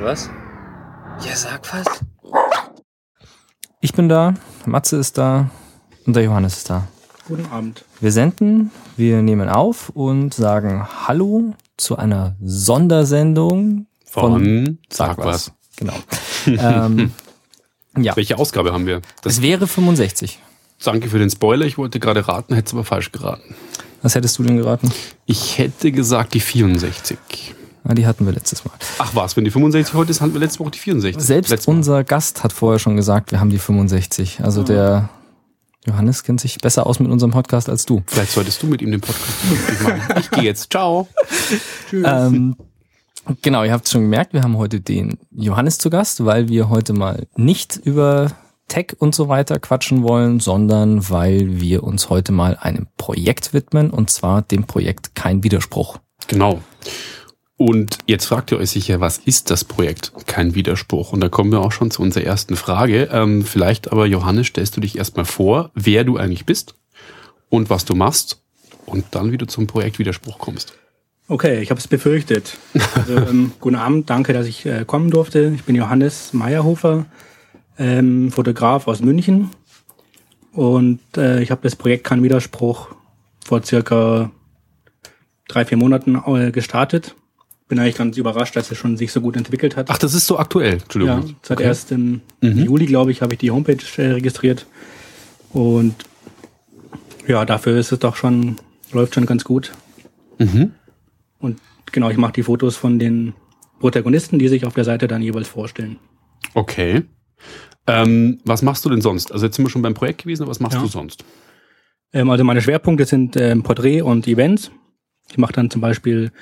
Was? Ja, sag was. Ich bin da, Matze ist da und der Johannes ist da. Guten Abend. Wir senden, wir nehmen auf und sagen Hallo zu einer Sondersendung von, Von Sag was. Genau. ähm, ja, Welche Ausgabe haben wir? Das, es wäre 65. danke für den Spoiler. Ich wollte gerade raten, hätte es aber falsch geraten. Was hättest du denn geraten? Ich hätte gesagt die 64. Ah, die hatten wir letztes Mal. Ach was, wenn die 65 heute ist, hatten wir letzte Woche die 64. Selbst Letztes Mal. unser Gast hat vorher schon gesagt, wir haben die 65. Also der Johannes kennt sich besser aus mit unserem Podcast als du. Vielleicht solltest du mit ihm den Podcast machen. Ich gehe jetzt. Ciao. Ähm, genau, ihr habt es schon gemerkt, wir haben heute den Johannes zu Gast, weil wir heute mal nicht über Tech und so weiter quatschen wollen, sondern weil wir uns heute mal einem Projekt widmen und zwar dem Projekt Kein Widerspruch. Genau. Und jetzt fragt ihr euch sicher, was ist das Projekt? Kein Widerspruch. Und da kommen wir auch schon zu unserer ersten Frage. Ähm, vielleicht aber, Johannes, stellst du dich erstmal vor, wer du eigentlich bist und was du machst und dann wieder zum Projekt Widerspruch kommst. Okay, ich habe es befürchtet. Also, ähm, guten Abend, danke, dass ich äh, kommen durfte. Ich bin Johannes Meyerhofer, ähm, Fotograf aus München. Und äh, ich habe das Projekt Kein Widerspruch vor circa drei, vier Monaten äh, gestartet. Bin eigentlich ganz überrascht, dass es schon sich so gut entwickelt hat. Ach, das ist so aktuell. ja, Entschuldigung. seit Okay. erst im Mhm. Juli, glaube ich, habe ich die Homepage äh, registriert. Und ja, dafür ist es doch schon, läuft schon ganz gut. Mhm. Und genau, ich mache die Fotos von den Protagonisten, die sich auf der Seite dann jeweils vorstellen. Okay. Ähm, was machst du denn sonst? Also jetzt sind wir schon beim Projekt gewesen, aber was machst Ja. du sonst? Ähm, also meine Schwerpunkte sind ähm, Porträt und Events. Ich mache dann zum Beispiel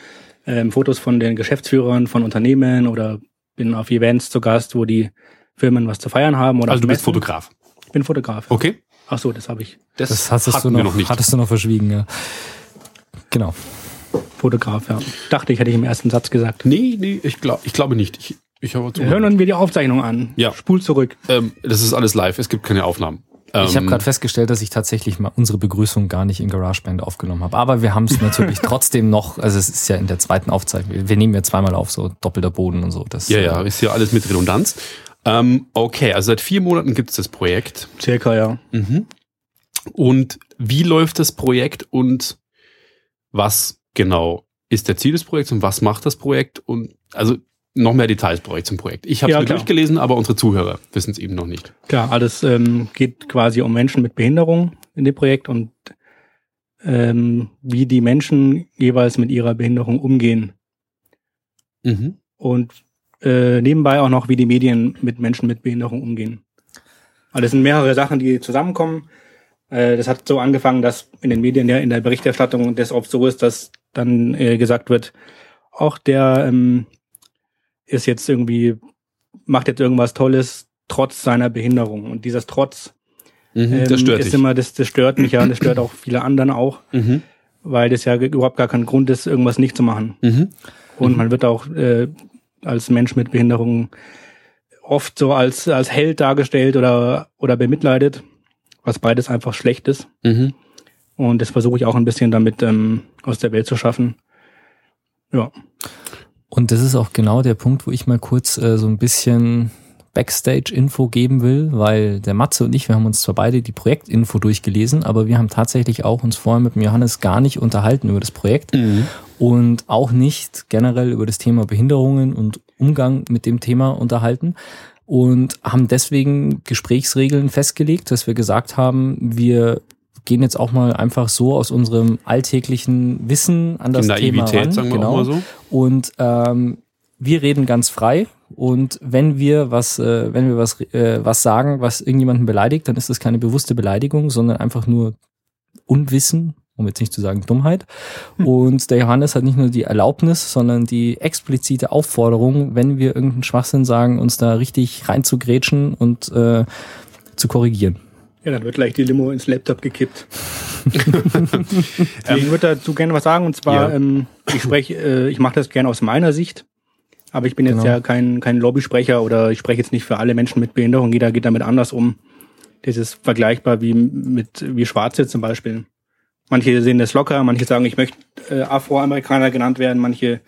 ähm, Fotos von den Geschäftsführern von Unternehmen oder bin auf Events zu Gast, wo die Firmen was zu feiern haben. Oder Also du bist Messen. Fotograf. Ich bin Fotograf. Okay. Ach so, das habe ich. Das hattest, hatten du noch, noch nicht. hattest du noch verschwiegen, ja. Genau. Fotograf, ja. Dachte ich, hätte ich im ersten Satz gesagt. Nee, nee, ich, glaub, ich glaube nicht. Ich, ich habe hören wir die Aufzeichnung an. Ja. Spul zurück. ähm, Das ist alles live, es gibt keine Aufnahmen. Ich habe Ähm, gerade festgestellt, dass ich tatsächlich mal unsere Begrüßung gar nicht in GarageBand aufgenommen habe. Aber wir haben es natürlich trotzdem noch, also es ist ja in der zweiten Aufzeichnung. Wir nehmen ja zweimal auf, so doppelter Boden und so. Das, Ja, ja, äh, ist ja alles mit Redundanz. Ähm, okay, also seit vier Monaten gibt es das Projekt. Circa, ja. Mhm. Und wie läuft das Projekt und was genau ist der Ziel des Projekts und was macht das Projekt? Und also noch mehr Details brauche ich zum Projekt. Ich habe es Ja, mir klar. durchgelesen, aber unsere Zuhörer wissen es eben noch nicht. Klar, alles ähm, geht quasi um Menschen mit Behinderung in dem Projekt und ähm, wie die Menschen jeweils mit ihrer Behinderung umgehen. Mhm. Und äh, nebenbei auch noch, wie die Medien mit Menschen mit Behinderung umgehen. Also das sind mehrere Sachen, die zusammenkommen. Äh, das hat so angefangen, dass in den Medien, ja in der Berichterstattung das oft so ist, dass dann äh, gesagt wird, auch der ähm, ist jetzt irgendwie, macht jetzt irgendwas Tolles trotz seiner Behinderung. Und dieses Trotz Mhm. ähm, das stört ist dich. immer, das, das stört mich ja und das stört auch viele anderen auch, Mhm. weil das ja überhaupt gar kein Grund ist, irgendwas nicht zu machen. Mhm. Und man wird auch äh, als Mensch mit Behinderung oft so als, als Held dargestellt oder, oder bemitleidet, was beides einfach schlecht ist. Mhm. Und das versuche ich auch ein bisschen damit ähm, aus der Welt zu schaffen. Ja. Und das ist auch genau der Punkt, wo ich mal kurz äh, so ein bisschen Backstage-Info geben will, weil der Matze und ich, wir haben uns zwar beide die Projektinfo durchgelesen, aber wir haben tatsächlich auch uns vorher mit dem Johannes gar nicht unterhalten über das Projekt Mhm. und auch nicht generell über das Thema Behinderungen und Umgang mit dem Thema unterhalten und haben deswegen Gesprächsregeln festgelegt, dass wir gesagt haben, wir gehen jetzt auch mal einfach so aus unserem alltäglichen Wissen an das Thema Naivität, ran. sagen wir genau. auch mal so. Und ähm, wir reden ganz frei. Und wenn wir was, äh, wenn wir was, äh, was sagen, was irgendjemanden beleidigt, dann ist das keine bewusste Beleidigung, sondern einfach nur Unwissen, um jetzt nicht zu sagen Dummheit. Und der Johannes hat nicht nur die Erlaubnis, sondern die explizite Aufforderung, wenn wir irgendeinen Schwachsinn sagen, uns da richtig reinzugrätschen und äh, zu korrigieren. Ja, dann wird gleich die Limo ins Laptop gekippt. ich würde dazu gerne was sagen, und zwar, Ja. ähm, ich spreche, äh, ich mache das gerne aus meiner Sicht, aber ich bin jetzt Genau. ja kein, kein Lobbysprecher oder ich spreche jetzt nicht für alle Menschen mit Behinderung, jeder geht damit anders um. Das ist vergleichbar wie mit wie Schwarze zum Beispiel. Manche sehen das locker, manche sagen, ich möchte äh, Afroamerikaner genannt werden, manche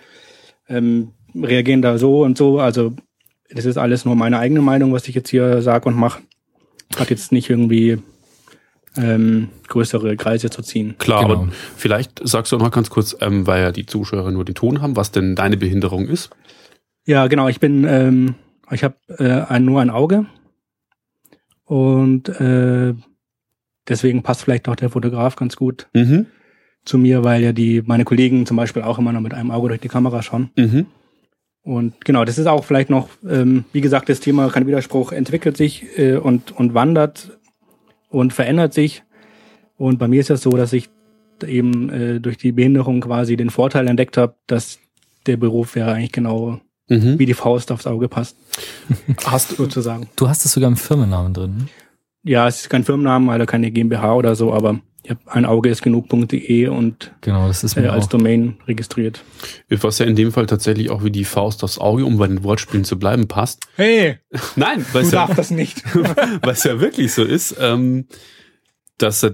ähm, reagieren da so und so. Also das ist alles nur meine eigene Meinung, was ich jetzt hier sage und mache. Hat jetzt nicht irgendwie ähm, größere Kreise zu ziehen. Klar, Genau. aber vielleicht sagst du noch ganz kurz, ähm, weil ja die Zuschauer nur den Ton haben, was denn deine Behinderung ist. Ja, genau. Ich bin, ähm, ich habe äh, ein, nur ein Auge und äh, deswegen passt vielleicht auch der Fotograf ganz gut Mhm. zu mir, weil ja die meine Kollegen zum Beispiel auch immer noch mit einem Auge durch die Kamera schauen. Mhm. Und genau, das ist auch vielleicht noch, ähm, wie gesagt, das Thema kein Widerspruch entwickelt sich äh, und und wandert und verändert sich. Und bei mir ist das so, dass ich eben äh, durch die Behinderung quasi den Vorteil entdeckt habe, dass der Beruf ja eigentlich genau Mhm. wie die Faust aufs Auge passt, Hast du, sozusagen. Du hast es sogar im Firmennamen drin. ne? Ja, es ist kein Firmennamen, also keine GmbH oder so, aber ich habe ein Auge ist genug.de und Genau, das ist äh, als auch. Domain registriert. was ja in dem Fall tatsächlich auch wie die Faust aufs Auge, um bei den Wortspielen zu bleiben, passt. Hey, Nein, weil du ja, darfst das nicht. weil es ja wirklich so ist, ähm, dass äh,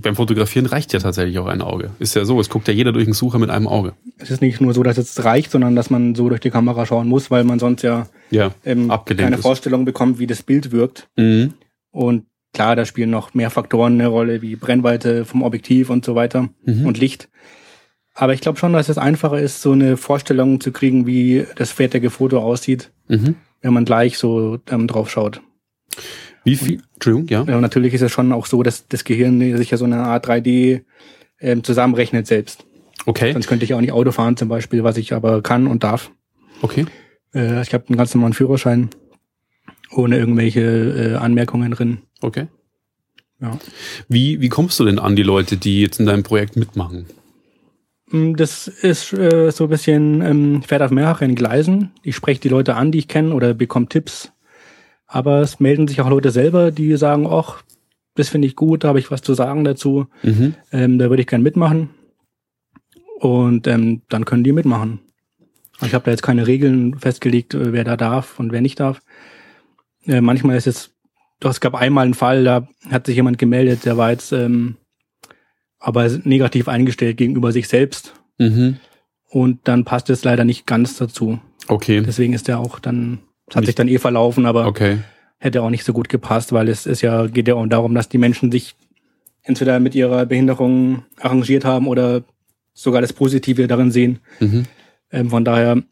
beim Fotografieren reicht ja tatsächlich auch ein Auge. Ist ja so, es guckt ja jeder durch den Sucher mit einem Auge. es ist nicht nur so, dass es reicht, sondern dass man so durch die Kamera schauen muss, weil man sonst ja Ja. ähm, keine ist. Vorstellung bekommt, wie das Bild wirkt. Mhm. Und klar, da spielen noch mehr Faktoren eine Rolle, wie Brennweite vom Objektiv und so weiter Mhm. und Licht. Aber ich glaube schon, dass es einfacher ist, so eine Vorstellung zu kriegen, wie das fertige Foto aussieht, Mhm. wenn man gleich so ähm, drauf schaut. Wie viel? Entschuldigung, ja. Ja, und natürlich ist es schon auch so, dass das Gehirn sich ja so eine Art 3D ähm, zusammenrechnet selbst. Okay. Sonst könnte ich auch nicht Auto fahren zum Beispiel, was ich aber kann und darf. Okay. Äh, ich habe einen ganz normalen Führerschein ohne irgendwelche äh, Anmerkungen drin. Okay. Ja. Wie, wie kommst du denn an die Leute, die jetzt in deinem Projekt mitmachen? Mm, Das ist äh, so ein bisschen, ähm, fährt auf mehreren Gleisen. Ich spreche die Leute an, die ich kenne oder bekomme Tipps. Aber es melden sich auch Leute selber, die sagen, ach, das finde ich gut, da habe ich was zu sagen dazu. Mhm. Ähm, da würde ich gern mitmachen. Und ähm, dann können die mitmachen. Ich habe da jetzt keine Regeln festgelegt, äh, wer da darf und wer nicht darf. Äh, manchmal ist es, doch es gab einmal einen Fall, da hat sich jemand gemeldet, der war jetzt ähm, aber negativ eingestellt gegenüber sich selbst. Mhm. Und dann passt es leider nicht ganz dazu. Okay. Deswegen ist der auch dann, es hat Nicht- sich dann eh verlaufen, aber Okay. hätte auch nicht so gut gepasst, weil es ist ja, geht ja auch darum, dass die Menschen sich entweder mit ihrer Behinderung arrangiert haben oder sogar das Positive darin sehen. Mhm. Ähm, von daher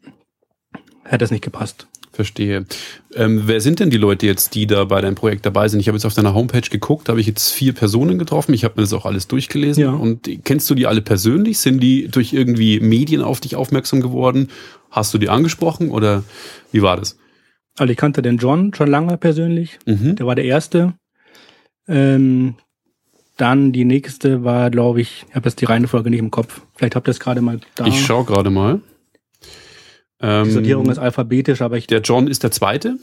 hätte es nicht gepasst. Verstehe. Ähm, wer sind denn die Leute jetzt, die da bei deinem Projekt dabei sind? Ich habe jetzt auf deiner Homepage geguckt, da habe ich jetzt vier Personen getroffen. Ich habe mir das auch alles durchgelesen. Ja. Und kennst du die alle persönlich? Sind die durch irgendwie Medien auf dich aufmerksam geworden? Hast du die angesprochen oder wie war das? Also ich kannte den John schon lange persönlich. Mhm. Der war der Erste. Ähm, dann die nächste war, glaube ich, ich habe jetzt die Reihenfolge nicht im Kopf. Vielleicht habt ihr es gerade mal da. Ich schaue gerade mal. Die Sortierung Ähm, ist alphabetisch, aber ich, der John ist der zweite,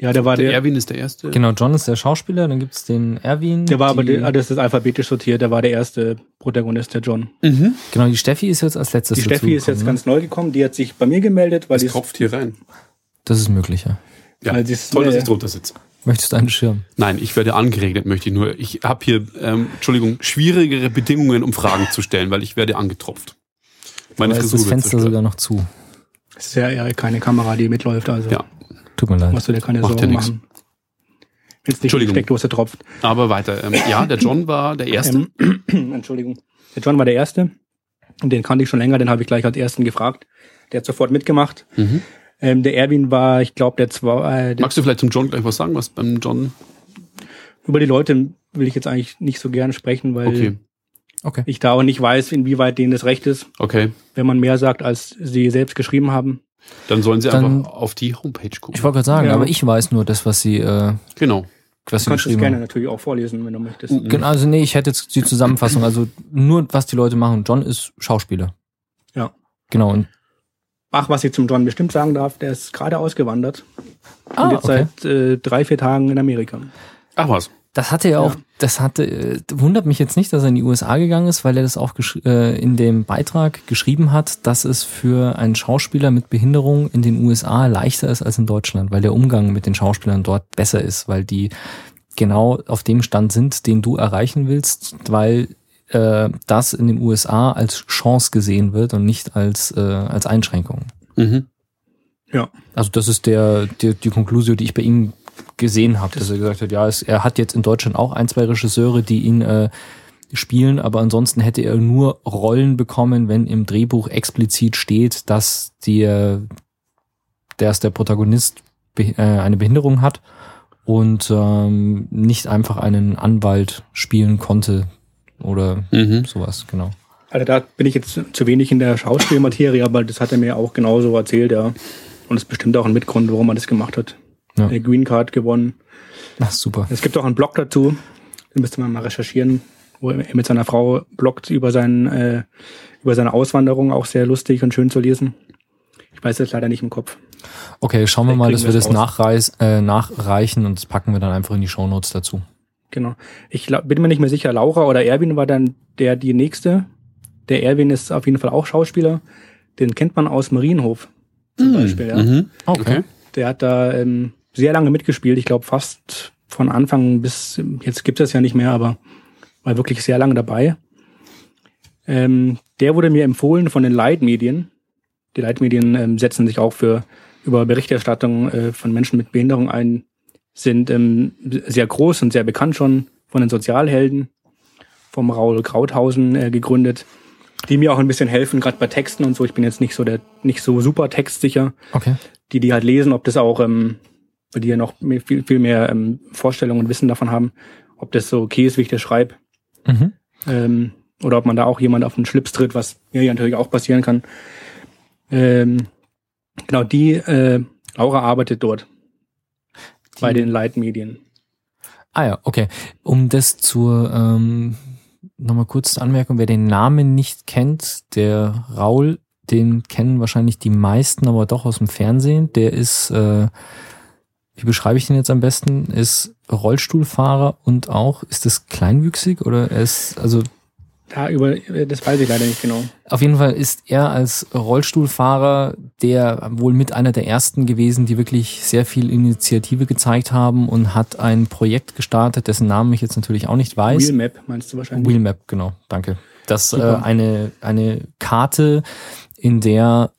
ja, der war der, der, Erwin ist der erste. Genau, John ist der Schauspieler, dann gibt's den Erwin. der war aber, der, ah, das ist alphabetisch sortiert, der war der erste Protagonist, der John. Mhm. Genau, die Steffi ist jetzt als letztes Die Steffi ist jetzt dazugekommen, ganz neu gekommen, die hat sich bei mir gemeldet, weil Das die tropft hier rein. Ne? Das ist möglich, ja. Ja, Weil sie ist, toll, dass ich drunter sitze. Möchtest du einen Schirm? Nein, ich werde angeregnet, möchte ich nur. Ich habe hier, ähm, Entschuldigung, schwierigere Bedingungen, um Fragen zu stellen, weil ich werde angetropft. Meine Da ist Frisur das wird Fenster sogar noch zu. Es ist ja eher keine Kamera, die mitläuft, also Ja. Tut mir leid. musst du dir keine Macht Sorgen machen. Wenn es nicht Entschuldigung. Steckdose tropft. Aber weiter. Ähm, ja, der John war der Erste. Ähm, Entschuldigung. Der John war der Erste. Und den kannte ich schon länger, den habe ich gleich als Ersten gefragt. Der hat sofort mitgemacht. Mhm. Ähm, der Erwin war, ich glaube, der zwei, äh, der, Magst du vielleicht zum John gleich was sagen, was beim John? über die Leute will ich jetzt eigentlich nicht so gern sprechen, weil Okay, Okay. ich da auch nicht weiß, inwieweit denen das recht ist, okay. wenn man mehr sagt, als sie selbst geschrieben haben. Dann sollen sie Dann- einfach auf die Homepage gucken. Ich wollte gerade sagen, Ja. aber ich weiß nur das, was sie, äh, genau. was Du sie kannst es gerne natürlich auch vorlesen, wenn du möchtest. Genau, also nee, ich hätte jetzt die Zusammenfassung, also nur was die Leute machen. John ist Schauspieler. Ja. Genau, und Ach, was ich zum John bestimmt sagen darf, der ist gerade ausgewandert. ah, und jetzt okay. seit äh, drei, vier Tagen in Amerika. Ach was. Das hatte er auch, Ja. Das hatte, äh, wundert mich jetzt nicht, dass er in die USA gegangen ist, weil er das auch gesch- äh, in dem Beitrag geschrieben hat, dass es für einen Schauspieler mit Behinderung in den USA leichter ist als in Deutschland, weil der Umgang mit den Schauspielern dort besser ist, weil die genau auf dem Stand sind, den du erreichen willst, weil äh, das in den USA als Chance gesehen wird und nicht als, äh, als Einschränkung. Mhm. Ja. Also das ist der, die, die Konklusion, die ich bei ihm gesehen habe, dass er gesagt hat, ja, es, er hat jetzt in Deutschland auch ein, zwei Regisseure, die ihn äh, spielen, aber ansonsten hätte er nur Rollen bekommen, wenn im Drehbuch explizit steht, dass die, dass der Protagonist äh, eine Behinderung hat und ähm, nicht einfach einen Anwalt spielen konnte oder Mhm. sowas, genau. Also da bin ich jetzt zu wenig in der Schauspielmaterie, aber das hat er mir auch genauso erzählt, ja. Und es ist bestimmt auch ein Mitgrund, warum er das gemacht hat. Ja. Eine Green Card gewonnen. Ach, super. Es gibt auch einen Blog dazu, den müsste man mal recherchieren, wo er mit seiner Frau bloggt über, seinen, äh, über seine Auswanderung, auch sehr lustig und schön zu lesen. Ich weiß jetzt leider nicht im Kopf. Okay, schauen wir mal, dass wir das nachreis, äh, nachreichen und das packen wir dann einfach in die Shownotes dazu. Genau. Ich glaub, bin mir nicht mehr sicher, Laura oder Erwin war dann der die nächste. Der Erwin ist auf jeden Fall auch Schauspieler. Den kennt man aus Marienhof zum Beispiel. Ja. Mhm. Okay. Der hat da ähm, sehr lange mitgespielt. Ich glaube fast von Anfang bis jetzt gibt es ja nicht mehr, aber war wirklich sehr lange dabei. Ähm, der wurde mir empfohlen von den Leitmedien. Die Leitmedien ähm, setzen sich auch für über Berichterstattung äh, von Menschen mit Behinderung ein, sind ähm, sehr groß und sehr bekannt schon von den Sozialhelden vom Raul Krauthausen äh, gegründet, die mir auch ein bisschen helfen, gerade bei Texten und so. Ich bin jetzt nicht so der nicht so super textsicher Okay. die, die halt lesen, ob das auch, ähm, weil die ja noch mehr, viel, viel mehr ähm, Vorstellungen und Wissen davon haben, ob das so okay ist, wie ich das schreibe. Mhm. Ähm, oder ob man da auch jemand auf den Schlips tritt, was mir ja natürlich auch passieren kann. Ähm, genau, die, äh, Laura arbeitet dort bei den Leitmedien. Ah ja, okay. Um das zur ähm, nochmal kurz zur Anmerkung, wer den Namen nicht kennt, der Raul, den kennen wahrscheinlich die meisten, aber doch aus dem Fernsehen. Der ist, äh, wie beschreibe ich den jetzt am besten, ist Rollstuhlfahrer und auch, ist das kleinwüchsig oder er ist, also Da über, das weiß ich leider nicht genau. Auf jeden Fall ist er als Rollstuhlfahrer der wohl mit einer der ersten gewesen, die wirklich sehr viel Initiative gezeigt haben und hat ein Projekt gestartet, dessen Namen ich jetzt natürlich auch nicht weiß. Wheelmap meinst du wahrscheinlich? Wheelmap, genau, danke. Das äh, eine, eine Karte, in der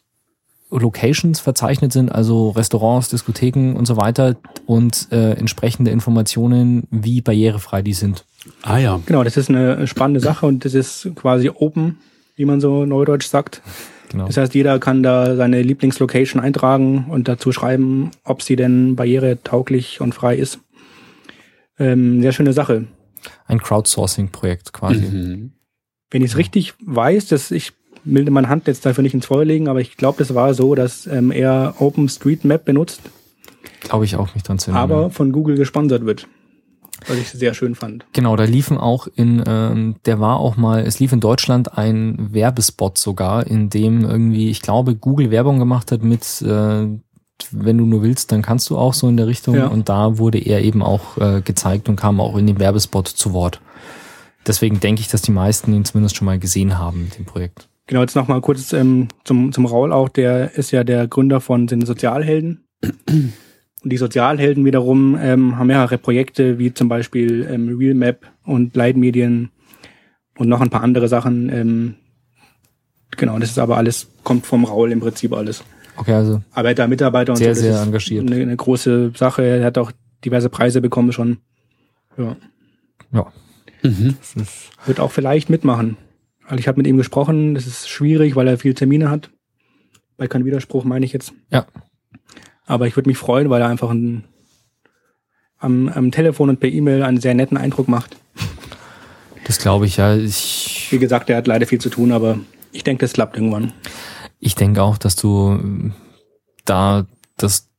Locations verzeichnet sind, also Restaurants, Diskotheken und so weiter und äh, entsprechende Informationen, wie barrierefrei die sind. Ah ja. Genau, das ist eine spannende Sache und das ist quasi open, wie man so neudeutsch sagt. Genau. Das heißt, jeder kann da seine Lieblingslocation eintragen und dazu schreiben, ob sie denn barrieretauglich und frei ist. Ähm, sehr schöne Sache. Ein Crowdsourcing-Projekt quasi. Mhm. Wenn ich es richtig weiß, dass ich will meine Hand jetzt dafür nicht ins Feuer legen, aber ich glaube, das war so, dass ähm, er OpenStreetMap benutzt, Glaube ich auch nicht dran zu erinnern. aber von Google gesponsert wird. Was ich sehr schön fand. Genau, da liefen auch in, ähm, der war auch mal, es lief in Deutschland ein Werbespot sogar, in dem irgendwie, ich glaube, Google Werbung gemacht hat mit, äh, wenn du nur willst, dann kannst du auch so in der Richtung. Ja. Und da wurde er eben auch äh, gezeigt und kam auch in dem Werbespot zu Wort. Deswegen denke ich, dass die meisten ihn zumindest schon mal gesehen haben mit dem Projekt. Genau, jetzt noch mal kurz ähm, zum, zum Raul auch. Der ist ja der Gründer von den Sozialhelden. Und die Sozialhelden wiederum ähm, haben mehrere Projekte, wie zum Beispiel ähm, Realmap und Leitmedien und noch ein paar andere Sachen. Ähm, genau, das ist aber alles, kommt vom Raul im Prinzip alles. Okay, also Arbeiter, Mitarbeiter und Sehr, so. das sehr ist engagiert. Eine, eine große Sache. Er hat auch diverse Preise bekommen schon. Ja. ja, Mhm. Wird auch vielleicht mitmachen. Also ich habe mit ihm gesprochen, das ist schwierig, weil er viele Termine hat. Bei kein Widerspruch meine ich jetzt. ja, Aber ich würde mich freuen, weil er einfach ein, am, am Telefon und per E-Mail einen sehr netten Eindruck macht. das glaube ich ja. Ich, Wie gesagt, er hat leider viel zu tun, aber ich denke, das klappt irgendwann. Ich denke auch, dass du ähm, da das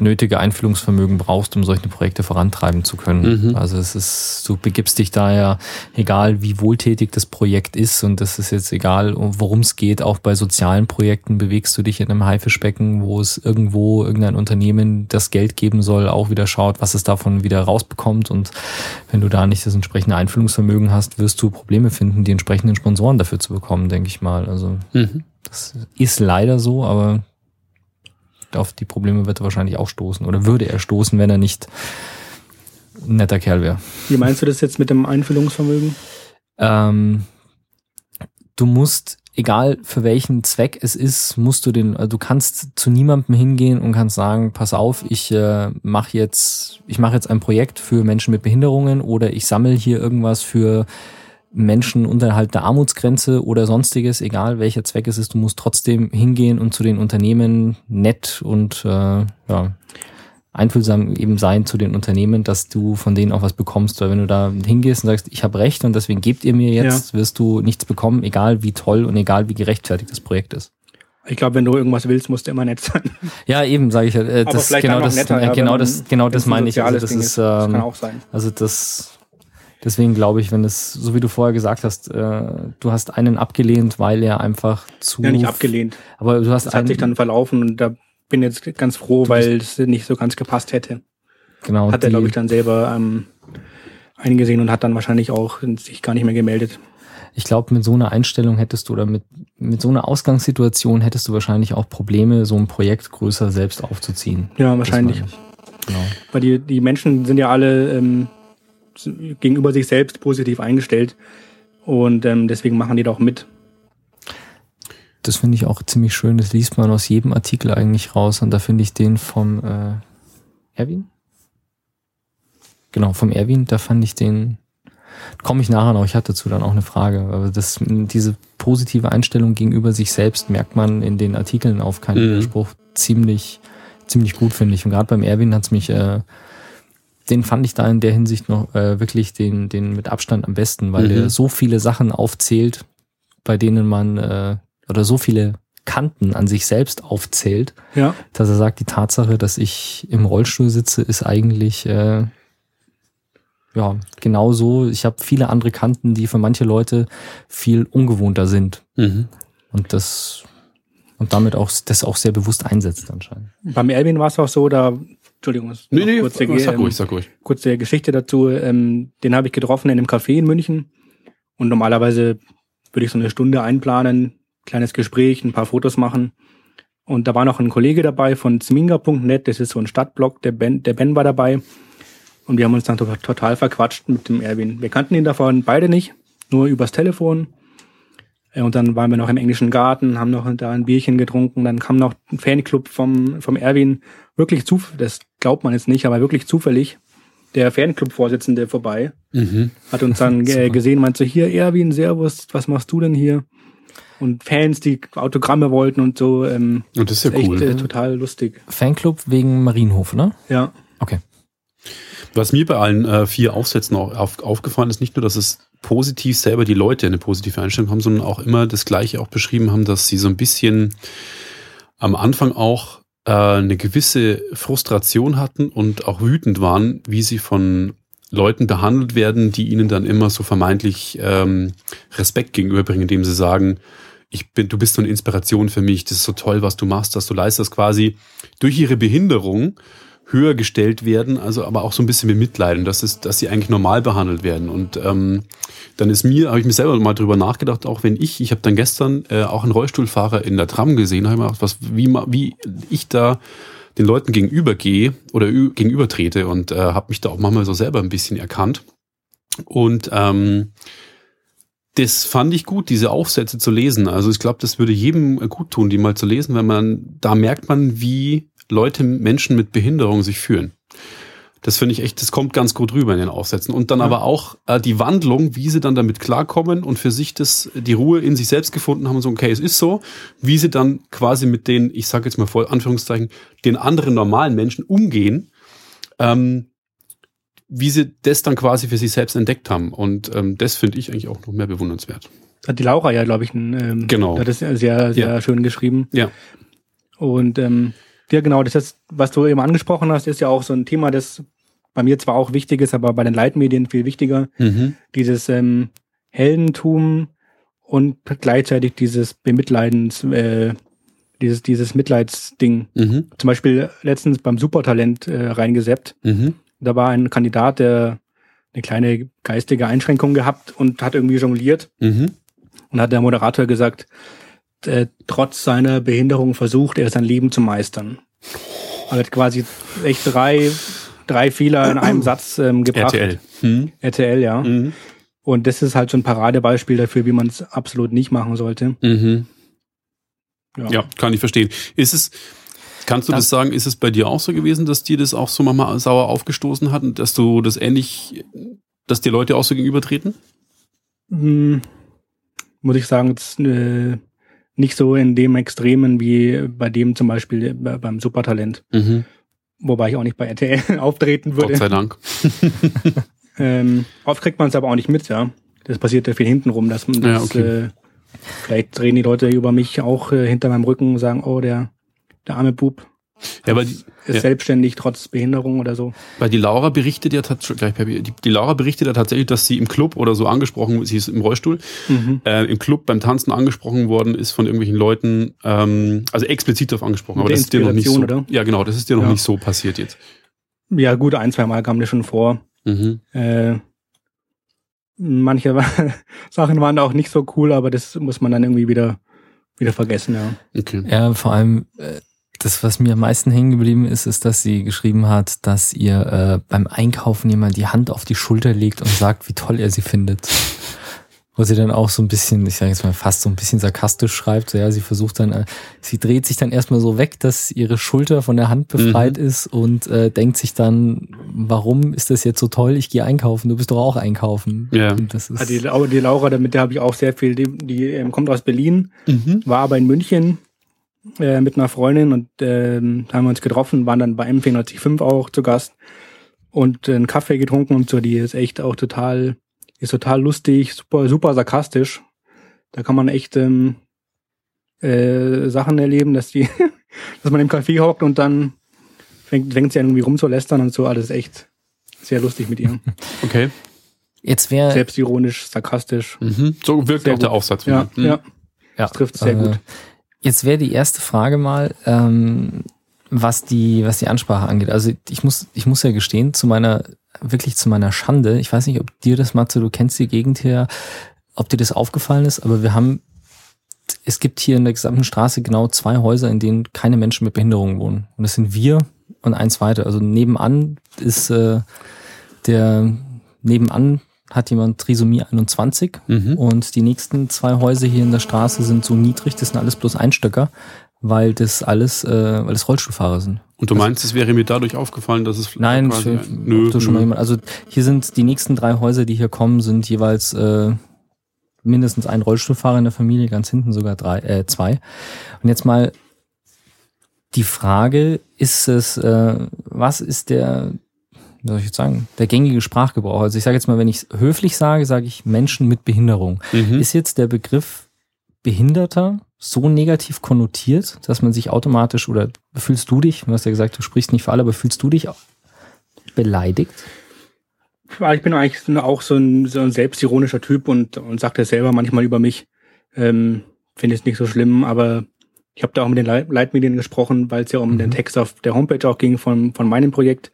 nötige Einfühlungsvermögen brauchst, um solche Projekte vorantreiben zu können. Mhm. Also es ist, du begibst dich da ja, egal wie wohltätig das Projekt ist, und das ist jetzt egal, worum es geht, auch bei sozialen Projekten bewegst du dich in einem Haifischbecken, wo es irgendwo irgendein Unternehmen das Geld geben soll, auch wieder schaut, was es davon wieder rausbekommt. Und wenn du da nicht das entsprechende Einfühlungsvermögen hast, wirst du Probleme finden, die entsprechenden Sponsoren dafür zu bekommen, denke ich mal. Also Mhm. das ist leider so, aber auf die Probleme wird er wahrscheinlich auch stoßen oder würde er stoßen, wenn er nicht ein netter Kerl wäre. Wie meinst du das jetzt mit dem Einfühlungsvermögen? Ähm, du musst egal für welchen Zweck es ist, musst du den, also du kannst zu niemandem hingehen und kannst sagen, pass auf, ich äh, mache jetzt, ich mache jetzt ein Projekt für Menschen mit Behinderungen oder ich sammle hier irgendwas für Menschen unterhalb der Armutsgrenze oder sonstiges, egal welcher Zweck es ist, du musst trotzdem hingehen und zu den Unternehmen nett und äh, ja, einfühlsam eben sein zu den Unternehmen, dass du von denen auch was bekommst. Weil wenn du da hingehst und sagst, ich habe recht und deswegen gebt ihr mir jetzt, wirst du nichts bekommen, egal wie toll und egal wie gerechtfertigt das Projekt ist. Ich glaube, wenn du irgendwas willst, musst du immer nett sein. Ja, eben sage ich ja. Äh, das genau das, netter, äh, ja, genau wenn das, genau das ein meine ich. Also das Ding ist. Das kann ähm, auch sein. also das, deswegen glaube ich, wenn es, so wie du vorher gesagt hast, äh, du hast einen abgelehnt, weil er einfach zu. Ja, nicht abgelehnt. Aber du hast Das hat sich dann verlaufen und da bin jetzt ganz froh, weil es nicht so ganz gepasst hätte. genau, Hat er, glaube ich, dann selber ähm, eingesehen und hat dann wahrscheinlich auch sich gar nicht mehr gemeldet. ich glaube, mit so einer Einstellung hättest du oder mit, mit so einer Ausgangssituation hättest du wahrscheinlich auch Probleme, so ein Projekt größer selbst aufzuziehen. Ja, Das wahrscheinlich. Genau. Weil die, die Menschen sind ja alle ähm, gegenüber sich selbst positiv eingestellt und ähm, deswegen machen die da auch mit. Das finde ich auch ziemlich schön. Das liest man aus jedem Artikel eigentlich raus. Und da finde ich den vom äh, Erwin? Genau, vom Erwin, da fand ich den, komme ich nachher noch, ich hatte dazu dann auch eine Frage. Aber das, diese positive Einstellung gegenüber sich selbst merkt man in den Artikeln auf keinen Mhm. Widerspruch ziemlich, ziemlich gut, finde ich. Und gerade beim Erwin hat's mich, äh, den fand ich da in der Hinsicht noch äh, wirklich den, den mit Abstand am besten, weil Mhm. der so viele Sachen aufzählt, bei denen man äh, oder so viele Kanten an sich selbst aufzählt, Ja, dass er sagt, die Tatsache, dass ich im Rollstuhl sitze, ist eigentlich äh, ja genau so. Ich habe viele andere Kanten, die für manche Leute viel ungewohnter sind Mhm. und das und damit auch das auch sehr bewusst einsetzt anscheinend. beim Erwin war es auch so, da, Entschuldigung, Nee, nee, kurze, sag ähm, ruhig, sag ruhig. kurze Geschichte dazu. Ähm, den habe ich getroffen in einem Café in München. Und normalerweise würde ich so eine Stunde einplanen, kleines Gespräch, ein paar Fotos machen. Und da war noch ein Kollege dabei von zminga.net, das ist so ein Stadtblog, der Ben, der ben war dabei. Und wir haben uns dann to total verquatscht mit dem Erwin. Wir kannten ihn davon beide nicht, nur übers Telefon. Äh, Und dann waren wir noch im englischen Garten, haben noch da ein Bierchen getrunken. Dann kam noch ein Fanclub vom, vom Erwin, wirklich zu, das glaubt man jetzt nicht, aber wirklich zufällig, der Fanclub-Vorsitzende vorbei, Mhm. hat uns dann äh, gesehen, meinte so, hier Erwin, Servus, was machst du denn hier? Und Fans, die Autogramme wollten und so, ähm, Und das ist ja echt cool. äh, total lustig. Fanclub wegen Marienhof, ne? Ja, Okay. Was mir bei allen äh, vier Aufsätzen auch auf, aufgefallen ist, nicht nur, dass es positiv selber die Leute eine positive Einstellung haben, sondern auch immer das Gleiche auch beschrieben haben, dass sie so ein bisschen am Anfang auch äh, eine gewisse Frustration hatten und auch wütend waren, wie sie von Leuten behandelt werden, die ihnen dann immer so vermeintlich ähm, Respekt gegenüberbringen, indem sie sagen, ich bin, du bist so eine Inspiration für mich, das ist so toll, was du machst, dass du leistest quasi durch ihre Behinderung höher gestellt werden, also aber auch so ein bisschen bemitleiden, dass es, dass sie eigentlich normal behandelt werden. Und ähm, dann ist mir, habe ich mir selber mal drüber nachgedacht, auch wenn ich, ich habe dann gestern äh, auch einen Rollstuhlfahrer in der Tram gesehen, habe ich mir gedacht, was, wie, wie ich da den Leuten gegenübergehe oder gegenübertrete und äh, habe mich da auch manchmal so selber ein bisschen erkannt. Und ähm, das fand ich gut, diese Aufsätze zu lesen. Also ich glaube, das würde jedem gut tun, die mal zu lesen, wenn man, da merkt man, wie Leute, Menschen mit Behinderung sich fühlen. Das finde ich echt, das kommt ganz gut rüber in den Aufsätzen. Und dann Ja. aber auch äh, die Wandlung, wie sie dann damit klarkommen und für sich das, die Ruhe in sich selbst gefunden haben und so, okay, es ist so, wie sie dann quasi mit den, ich sage jetzt mal vor Anführungszeichen, den anderen normalen Menschen umgehen, ähm, wie sie das dann quasi für sich selbst entdeckt haben. Und ähm, das finde ich eigentlich auch noch mehr bewundernswert. hat die Laura ja, glaube ich, ein, ähm, Genau. hat das sehr, sehr Ja. schön geschrieben. Ja. Und ähm, ja, genau, das ist, was du eben angesprochen hast, ist ja auch so ein Thema, das bei mir zwar auch wichtig ist, aber bei den Leitmedien viel wichtiger. Mhm. Dieses ähm, Heldentum und gleichzeitig dieses Bemitleidens, äh, dieses, dieses Mitleidsding. Mhm. Zum Beispiel letztens beim Supertalent äh, reingeseppt. Mhm. Da war ein Kandidat, der eine kleine geistige Einschränkung gehabt und hat irgendwie jongliert. Mhm. Und hat der Moderator gesagt, äh, trotz seiner Behinderung versucht er sein Leben zu meistern. Er hat quasi echt drei, drei Fehler in einem Satz ähm, gebracht. RTL. Mhm. RTL, ja. Mhm. Und das ist halt so ein Paradebeispiel dafür, wie man es absolut nicht machen sollte. Mhm. Ja, kann ich verstehen. Ist es, kannst du das, das sagen, ist es bei dir auch so gewesen, dass dir das auch so manchmal sauer aufgestoßen hat und dass du das ähnlich, dass dir Leute auch so gegenübertreten? Hm, muss ich sagen, das, äh, nicht so in dem Extremen wie bei dem zum Beispiel äh, beim Supertalent. Mhm. Wobei ich auch nicht bei RTL auftreten würde. Gott sei Dank. ähm, oft kriegt man es aber auch nicht mit, ja. Das passiert ja viel hintenrum, dass man ja, okay. äh, vielleicht reden die Leute über mich auch äh, hinter meinem Rücken und sagen, oh, der, der arme Bub. Ja, aber die, ist ja. selbstständig trotz Behinderung oder so. Weil die Laura berichtet ja gleich die, die Laura berichtet ja tatsächlich, dass sie im Club oder so angesprochen, sie ist im Rollstuhl, mhm. äh, im Club beim Tanzen angesprochen worden ist von irgendwelchen Leuten, ähm, also explizit darauf angesprochen, aber das ist dir noch nicht so. Oder? Ja, genau, das ist dir noch ja. nicht so passiert jetzt. Ja, gut, ein, zwei Mal kam das schon vor. Mhm. Äh, manche Sachen waren auch nicht so cool, aber das muss man dann irgendwie wieder wieder vergessen, ja. Okay. Ja, vor allem äh, das, was mir am meisten hängen geblieben ist, ist, dass sie geschrieben hat, dass ihr äh, beim Einkaufen jemand die Hand auf die Schulter legt und sagt, wie toll er sie findet. Wo sie dann auch so ein bisschen, ich sage jetzt mal fast so ein bisschen sarkastisch schreibt, so, ja, sie versucht dann, äh, sie dreht sich dann erstmal so weg, dass ihre Schulter von der Hand befreit mhm. ist und äh, denkt sich dann, warum ist das jetzt so toll? Ich gehe einkaufen, du bist doch auch einkaufen. Ja. das ist die, die Laura, damit der habe ich auch sehr viel, die, die ähm, kommt aus Berlin, mhm. war aber in München äh, mit einer Freundin und äh, haben wir uns getroffen, waren dann bei M405 auch zu Gast und äh, einen Kaffee getrunken und so. Die ist echt auch total, ist total lustig, super, super sarkastisch. Da kann man echt ähm, äh, Sachen erleben, dass die, dass man im Café hockt und dann fängt, fängt sie an irgendwie rumzulästern und so. Alles echt sehr lustig mit ihr. Okay. Jetzt wäre selbstironisch, sarkastisch. Mhm. So wirkt auch der Aufsatz. Ja, mhm. ja. Das trifft sehr äh, gut. Jetzt wäre die erste Frage mal, ähm, was die, was die Ansprache angeht. Also ich muss, ich muss ja gestehen, zu meiner, wirklich zu meiner Schande, ich weiß nicht, ob dir das, Matze, du kennst die Gegend hier, ob dir das aufgefallen ist, aber wir haben, es gibt hier in der gesamten Straße genau zwei Häuser, in denen keine Menschen mit Behinderungen wohnen. Und das sind wir und eins weiter. Also nebenan ist äh, der nebenan hat jemand Trisomie 21 mhm. und die nächsten zwei Häuser hier in der Straße sind so niedrig, das sind alles bloß Einstöcker, weil das alles, äh, weil das Rollstuhlfahrer sind. Und du meinst, es wäre mir dadurch aufgefallen, dass es nein, quasi, nö, mal jemand. Also hier sind die nächsten drei Häuser, die hier kommen, sind jeweils äh, mindestens ein Rollstuhlfahrer in der Familie, ganz hinten sogar drei, äh, zwei. Und jetzt mal die Frage, ist es, äh, was ist der wie soll ich jetzt sagen, der gängige Sprachgebrauch. Also ich sage jetzt mal, wenn ich höflich sage, sage ich Menschen mit Behinderung. Mhm. Ist jetzt der Begriff Behinderter so negativ konnotiert, dass man sich automatisch oder fühlst du dich, du hast ja gesagt, du sprichst nicht für alle, aber fühlst du dich beleidigt? Ich bin eigentlich auch so ein, so ein selbstironischer Typ und, und sage das selber manchmal über mich. Ähm, Finde es nicht so schlimm, aber ich habe da auch mit den Leitmedien gesprochen, weil es ja um mhm. den Text auf der Homepage auch ging von, von meinem Projekt.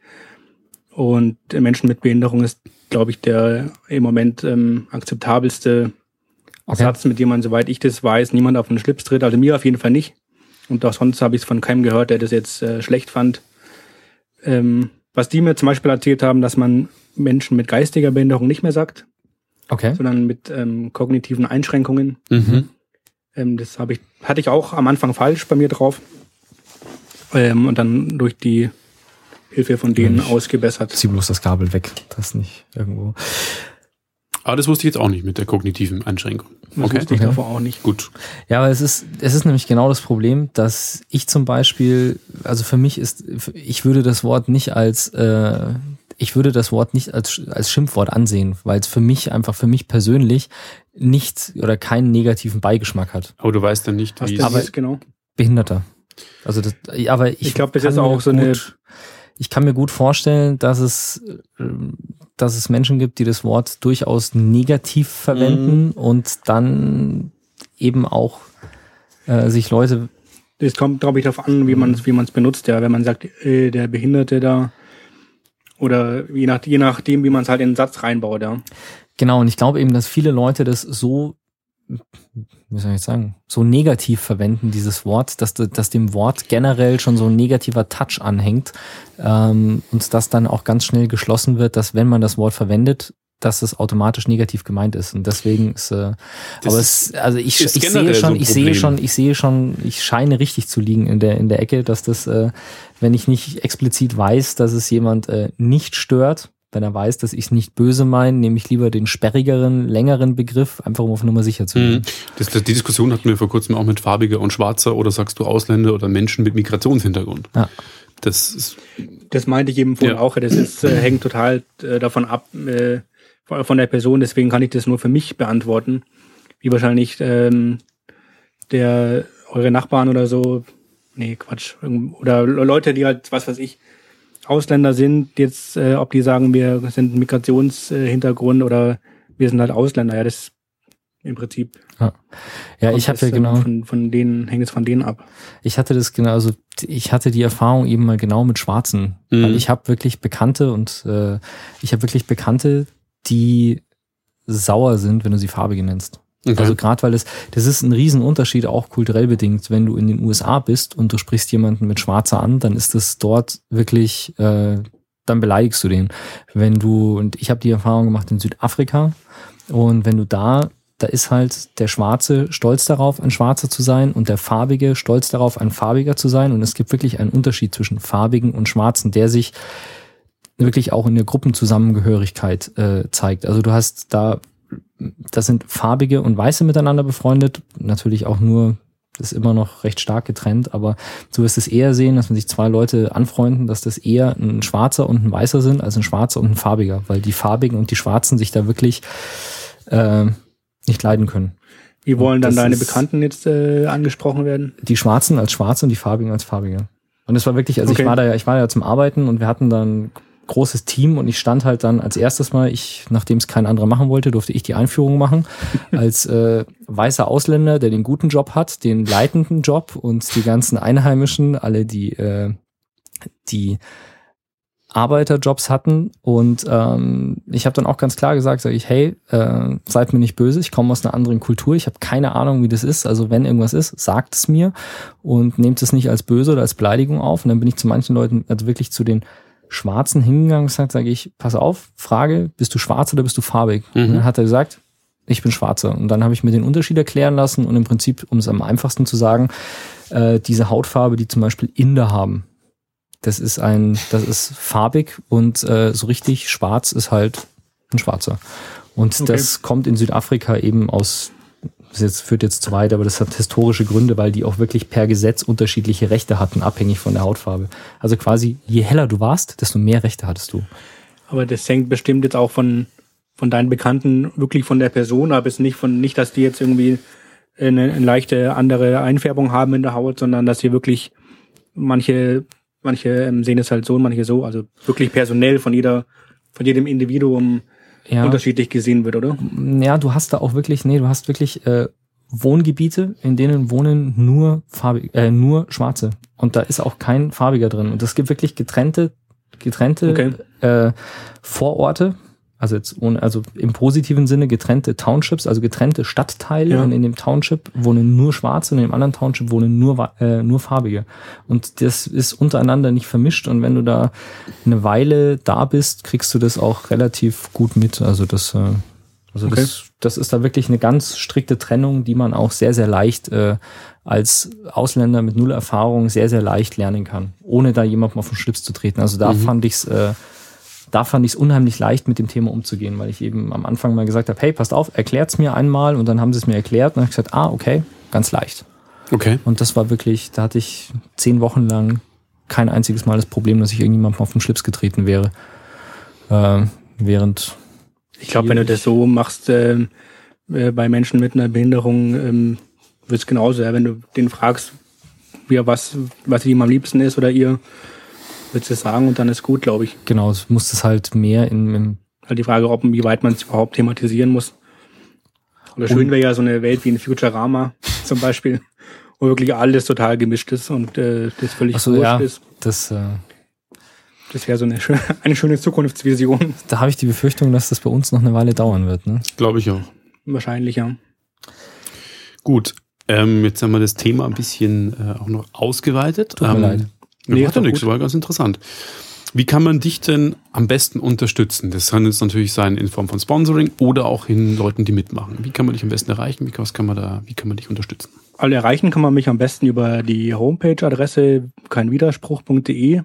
Und Menschen mit Behinderung ist, glaube ich, der im Moment ähm, akzeptabelste okay. Satz, mit dem man, soweit ich das weiß, niemand auf den Schlips tritt. Also mir auf jeden Fall nicht. Und auch sonst habe ich es von keinem gehört, der das jetzt äh, schlecht fand. Ähm, was die mir zum Beispiel erzählt haben, dass man Menschen mit geistiger Behinderung nicht mehr sagt, okay. sondern mit ähm, kognitiven Einschränkungen. Mhm. Ähm, das habe ich hatte ich auch am Anfang falsch bei mir drauf. Ähm, und dann durch die Hilfe von denen ich ausgebessert. Zieh bloß das Kabel weg, das nicht irgendwo. Aber das wusste ich jetzt auch nicht mit der kognitiven Einschränkung. Das okay. wusste ich okay. davor auch nicht. Gut. Ja, aber es ist, es ist nämlich genau das Problem, dass ich zum Beispiel, also für mich ist, ich würde das Wort nicht als, äh, ich würde das Wort nicht als, als Schimpfwort ansehen, weil es für mich einfach, für mich persönlich nicht oder keinen negativen Beigeschmack hat. Aber du weißt dann nicht, wie es ist. genau. Behinderter. Also das, aber ich, ich glaube, das ist auch so eine ich kann mir gut vorstellen, dass es, dass es Menschen gibt, die das Wort durchaus negativ verwenden mhm. und dann eben auch äh, sich Leute. Das kommt, glaube ich, darauf an, wie man es wie man's benutzt. Ja, wenn man sagt, äh, der Behinderte da oder je, nach, je nachdem, wie man es halt in den Satz reinbaut. Ja. Genau, und ich glaube eben, dass viele Leute das so wie soll ich sagen, so negativ verwenden, dieses Wort, dass, dass dem Wort generell schon so ein negativer Touch anhängt ähm, und das dann auch ganz schnell geschlossen wird, dass wenn man das Wort verwendet, dass es automatisch negativ gemeint ist. Und deswegen ist, äh, Das aber es, also ich, ich sehe so schon, ein ich sehe schon, ich sehe schon, ich scheine richtig zu liegen in der, in der Ecke, dass das, äh, wenn ich nicht explizit weiß, dass es jemand äh, nicht stört, wenn er weiß, dass ich es nicht böse meine, nehme ich lieber den sperrigeren, längeren Begriff, einfach um auf Nummer sicher zu gehen. Mhm. Das, das, die Diskussion hatten wir vor kurzem auch mit Farbiger und Schwarzer oder sagst du Ausländer oder Menschen mit Migrationshintergrund. Ja. Das ist, Das meinte ich eben vorhin Ja. auch. Das ist, äh, hängt total äh, davon ab, äh, von der Person. Deswegen kann ich das nur für mich beantworten. Wie wahrscheinlich ähm, der eure Nachbarn oder so. Nee, Quatsch. Oder Le- Leute, die halt, was weiß ich, Ausländer sind, jetzt, äh, ob die sagen, wir sind Migrationshintergrund oder wir sind halt Ausländer. Ja, das im Prinzip. Ja, kommt ich ja ähm, genau, Von, von denen, hängt es von denen ab. ich hatte das genau, also ich hatte die Erfahrung eben mal genau mit Schwarzen, Mhm. weil ich habe wirklich Bekannte und äh, ich habe wirklich Bekannte, die sauer sind, wenn du sie farbige nennst. Okay. Also gerade weil es, das ist ein Riesenunterschied, auch kulturell bedingt. Wenn du in den USA bist und du sprichst jemanden mit Schwarzer an, dann ist das dort wirklich, äh, dann beleidigst du den. Wenn du, und ich habe die Erfahrung gemacht in Südafrika, und wenn du da, da ist halt der Schwarze stolz darauf, ein Schwarzer zu sein und der Farbige stolz darauf, ein Farbiger zu sein. Und es gibt wirklich einen Unterschied zwischen Farbigen und Schwarzen, der sich wirklich auch in der Gruppenzusammengehörigkeit äh, zeigt. Also du hast da, das sind Farbige und Weiße miteinander befreundet, natürlich auch nur, das ist immer noch recht stark getrennt, aber du wirst es eher sehen, dass wenn sich zwei Leute anfreunden, dass das eher ein Schwarzer und ein Weißer sind, als ein Schwarzer und ein Farbiger, weil die Farbigen und die Schwarzen sich da wirklich äh, nicht leiden können. Wie wollen dann deine Bekannten jetzt äh, angesprochen werden? die Schwarzen als Schwarze und die Farbigen als Farbige. Und es war wirklich, also Okay. ich war da ja, ich war da ja zum Arbeiten und wir hatten dann großes Team und ich stand halt dann als erstes Mal, ich, nachdem es kein anderer machen wollte, durfte ich die Einführung machen, als äh, weißer Ausländer, der den guten Job hat, den leitenden Job und die ganzen Einheimischen, alle die, äh, die Arbeiterjobs hatten. Und ähm, ich habe dann auch ganz klar gesagt, sage ich, hey, äh, seid mir nicht böse, ich komme aus einer anderen Kultur, ich habe keine Ahnung, wie das ist, also wenn irgendwas ist, sagt es mir und nehmt es nicht als böse oder als Beleidigung auf. Und dann bin ich zu manchen Leuten, also wirklich zu den Schwarzen hingegangen und gesagt, sage ich, pass auf, Frage, bist du schwarz oder bist du farbig? Mhm. Und dann hat er gesagt, ich bin Schwarzer. Und dann habe ich mir den Unterschied erklären lassen und im Prinzip, um es am einfachsten zu sagen, äh, diese Hautfarbe, die zum Beispiel Inder haben, das ist ein, das ist farbig und äh, so richtig schwarz ist halt ein Schwarzer. Und Okay. das kommt in Südafrika eben aus, das jetzt, führt jetzt zu weit, aber das hat historische Gründe, weil die auch wirklich per Gesetz unterschiedliche Rechte hatten, abhängig von der Hautfarbe. Also quasi, je heller du warst, desto mehr Rechte hattest du. Aber das hängt bestimmt jetzt auch von, von deinen Bekannten wirklich von der Person ab. Ist nicht von, nicht, dass die jetzt irgendwie eine, eine leichte andere Einfärbung haben in der Haut, sondern dass sie wirklich manche, manche ähm, sehen es halt so und manche so. Also wirklich personell von jeder, von jedem Individuum Ja. unterschiedlich gesehen wird, oder? Ja, du hast da auch wirklich, nee, du hast wirklich äh, Wohngebiete, in denen wohnen nur farbig, äh, nur Schwarze. Und da ist auch kein farbiger drin. Und es gibt wirklich getrennte, getrennte Okay. äh, Vororte, also jetzt ohne, also im positiven Sinne getrennte Townships, also getrennte Stadtteile. Ja. Und in dem Township wohnen nur Schwarze und in dem anderen Township wohnen nur äh, nur farbige. Und das ist untereinander nicht vermischt. Und wenn du da eine Weile da bist, kriegst du das auch relativ gut mit. Also das, äh, also Okay. das, das ist da wirklich eine ganz strikte Trennung, die man auch sehr, sehr leicht äh, als Ausländer mit null Erfahrung sehr, sehr leicht lernen kann, ohne da jemandem auf den Schlips zu treten. Also da Mhm. fand ich's äh, da fand ich es unheimlich leicht, mit dem Thema umzugehen, weil ich eben am Anfang mal gesagt habe, hey, passt auf, erklärt's mir einmal und dann haben sie es mir erklärt und dann habe ich gesagt, ah, okay, ganz leicht. Okay. Und das war wirklich, da hatte ich zehn Wochen lang kein einziges Mal das Problem, dass ich irgendjemandem auf den Schlips getreten wäre. Äh, während Ich glaube, wenn du das so machst ähm, äh, bei Menschen mit einer Behinderung, ähm, wird es genauso. Ja? Wenn du den fragst, wie er was, was ihm am liebsten ist oder ihr, wird es sagen und dann ist gut, glaube ich. genau, es muss es halt mehr in, im Halt die Frage, ob und wie weit man es überhaupt thematisieren muss. Oder schön wäre ja so eine Welt wie in Futurama zum Beispiel, wo wirklich alles total gemischt ist und äh, das völlig so, ja. ist. das, äh, Das wäre so eine, schöne, eine schöne Zukunftsvision. da habe ich die Befürchtung, dass das bei uns noch eine Weile dauern wird. Ne? Glaube ich auch. Wahrscheinlich, ja. Gut. Ähm, jetzt haben wir das Thema ein bisschen äh, auch noch ausgeweitet. Tut mir ähm, leid. Nee, ist ja nichts, war ganz interessant. Wie kann man dich denn am besten unterstützen? Das kann jetzt natürlich sein in Form von Sponsoring oder auch in Leuten, die mitmachen. Wie kann man dich am besten erreichen? Wie, was kann man da, wie kann man dich unterstützen? Also erreichen kann man mich am besten über die Homepage-Adresse keinwiderspruch.de.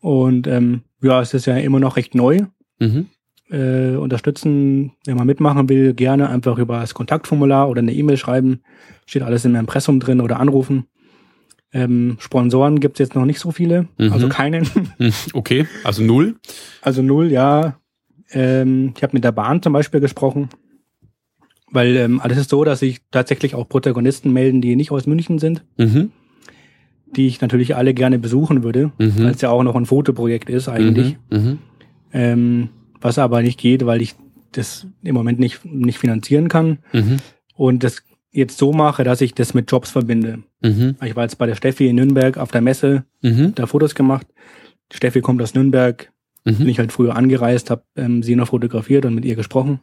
Und ähm, ja, es ist ja immer noch recht neu. Mhm. Äh, unterstützen, wenn man mitmachen will, gerne einfach über das Kontaktformular oder eine E-Mail schreiben. Steht alles im Impressum drin oder anrufen. Ähm, Sponsoren gibt's jetzt noch nicht so viele, Mhm. also keinen. Hm, Okay, also null. Also null, ja. Ähm, ich habe mit der Bahn zum Beispiel gesprochen, weil ähm, alles ist so, dass sich tatsächlich auch Protagonisten melden, die nicht aus München sind, Mhm. die ich natürlich alle gerne besuchen würde, Mhm. weil es ja auch noch ein Fotoprojekt ist eigentlich, Mhm. Mhm. ähm, was aber nicht geht, weil ich das im Moment nicht, nicht finanzieren kann Mhm. und das jetzt so mache, dass ich das mit Jobs verbinde. Mhm. Ich war jetzt bei der Steffi in Nürnberg auf der Messe, Mhm. da Fotos gemacht. Steffi kommt aus Nürnberg, bin Mhm. ich halt früher angereist, habe ähm, sie noch fotografiert und mit ihr gesprochen.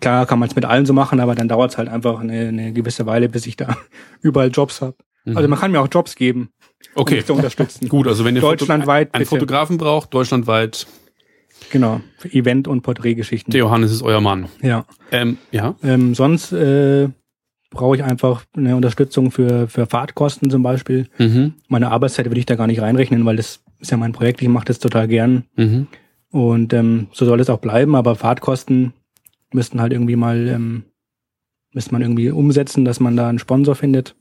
Klar kann man es mit allen so machen, aber dann dauert es halt einfach eine, eine gewisse Weile, bis ich da überall Jobs habe. Also man kann mir auch Jobs geben, um Okay, mich zu unterstützen. gut. Also wenn ihr Foto- Deutschlandweit, einen bitte. Fotografen braucht, deutschlandweit, Genau, für Event- und Porträtgeschichten. der Johannes ist euer Mann. Ja. Ähm, ja. Ähm, sonst äh, brauche ich einfach eine Unterstützung für, für Fahrtkosten zum Beispiel. Mhm. Meine Arbeitszeit würde ich da gar nicht reinrechnen, weil das ist ja mein Projekt, ich mache das total gern. Mhm. Und ähm, so soll es auch bleiben, aber Fahrtkosten müssten halt irgendwie mal, ähm, müsste man irgendwie umsetzen, dass man da einen Sponsor findet.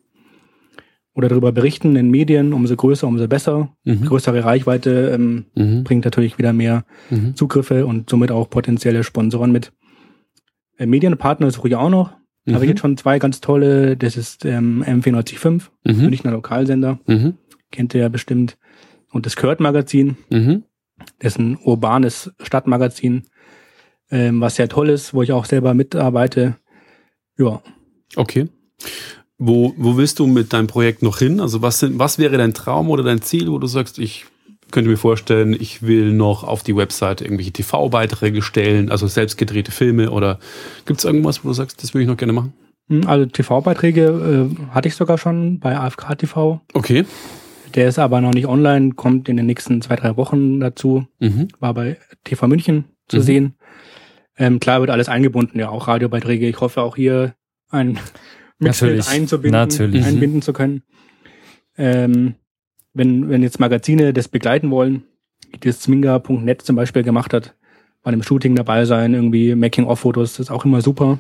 Oder darüber berichten in Medien, umso größer, umso besser. Mhm. Größere Reichweite ähm, Mhm. bringt natürlich wieder mehr Mhm. Zugriffe und somit auch potenzielle Sponsoren mit. Äh, Medienpartner suche ich auch noch. Da habe ich Mhm. jetzt schon zwei ganz tolle. Das ist ähm, M495, Mhm. Münchner Lokalsender. Mhm. Kennt ihr ja bestimmt. Und das Kurt-Magazin. Mhm. Das ist ein urbanes Stadtmagazin, ähm, was sehr toll ist, wo ich auch selber mitarbeite. Ja, Okay. Wo, wo willst du mit deinem Projekt noch hin? Also was, sind, was wäre dein Traum oder dein Ziel, wo du sagst, ich könnte mir vorstellen, ich will noch auf die Webseite irgendwelche TV-Beiträge stellen, also selbst gedrehte Filme oder gibt es irgendwas, wo du sagst, das würde ich noch gerne machen? Hm, also TV-Beiträge äh, hatte ich sogar schon bei AFK TV. Okay. Der ist aber noch nicht online, kommt in den nächsten zwei, drei Wochen dazu. Mhm. War bei TV München zu Mhm. sehen. Ähm, klar wird alles eingebunden, ja, auch Radiobeiträge. Ich hoffe auch hier ein Natürlich, einzubinden, natürlich. einbinden zu können. Ähm, wenn, wenn jetzt Magazine das begleiten wollen, wie das Zminga.net zum Beispiel gemacht hat, bei einem Shooting dabei sein, irgendwie Making-of-Fotos, das ist auch immer super,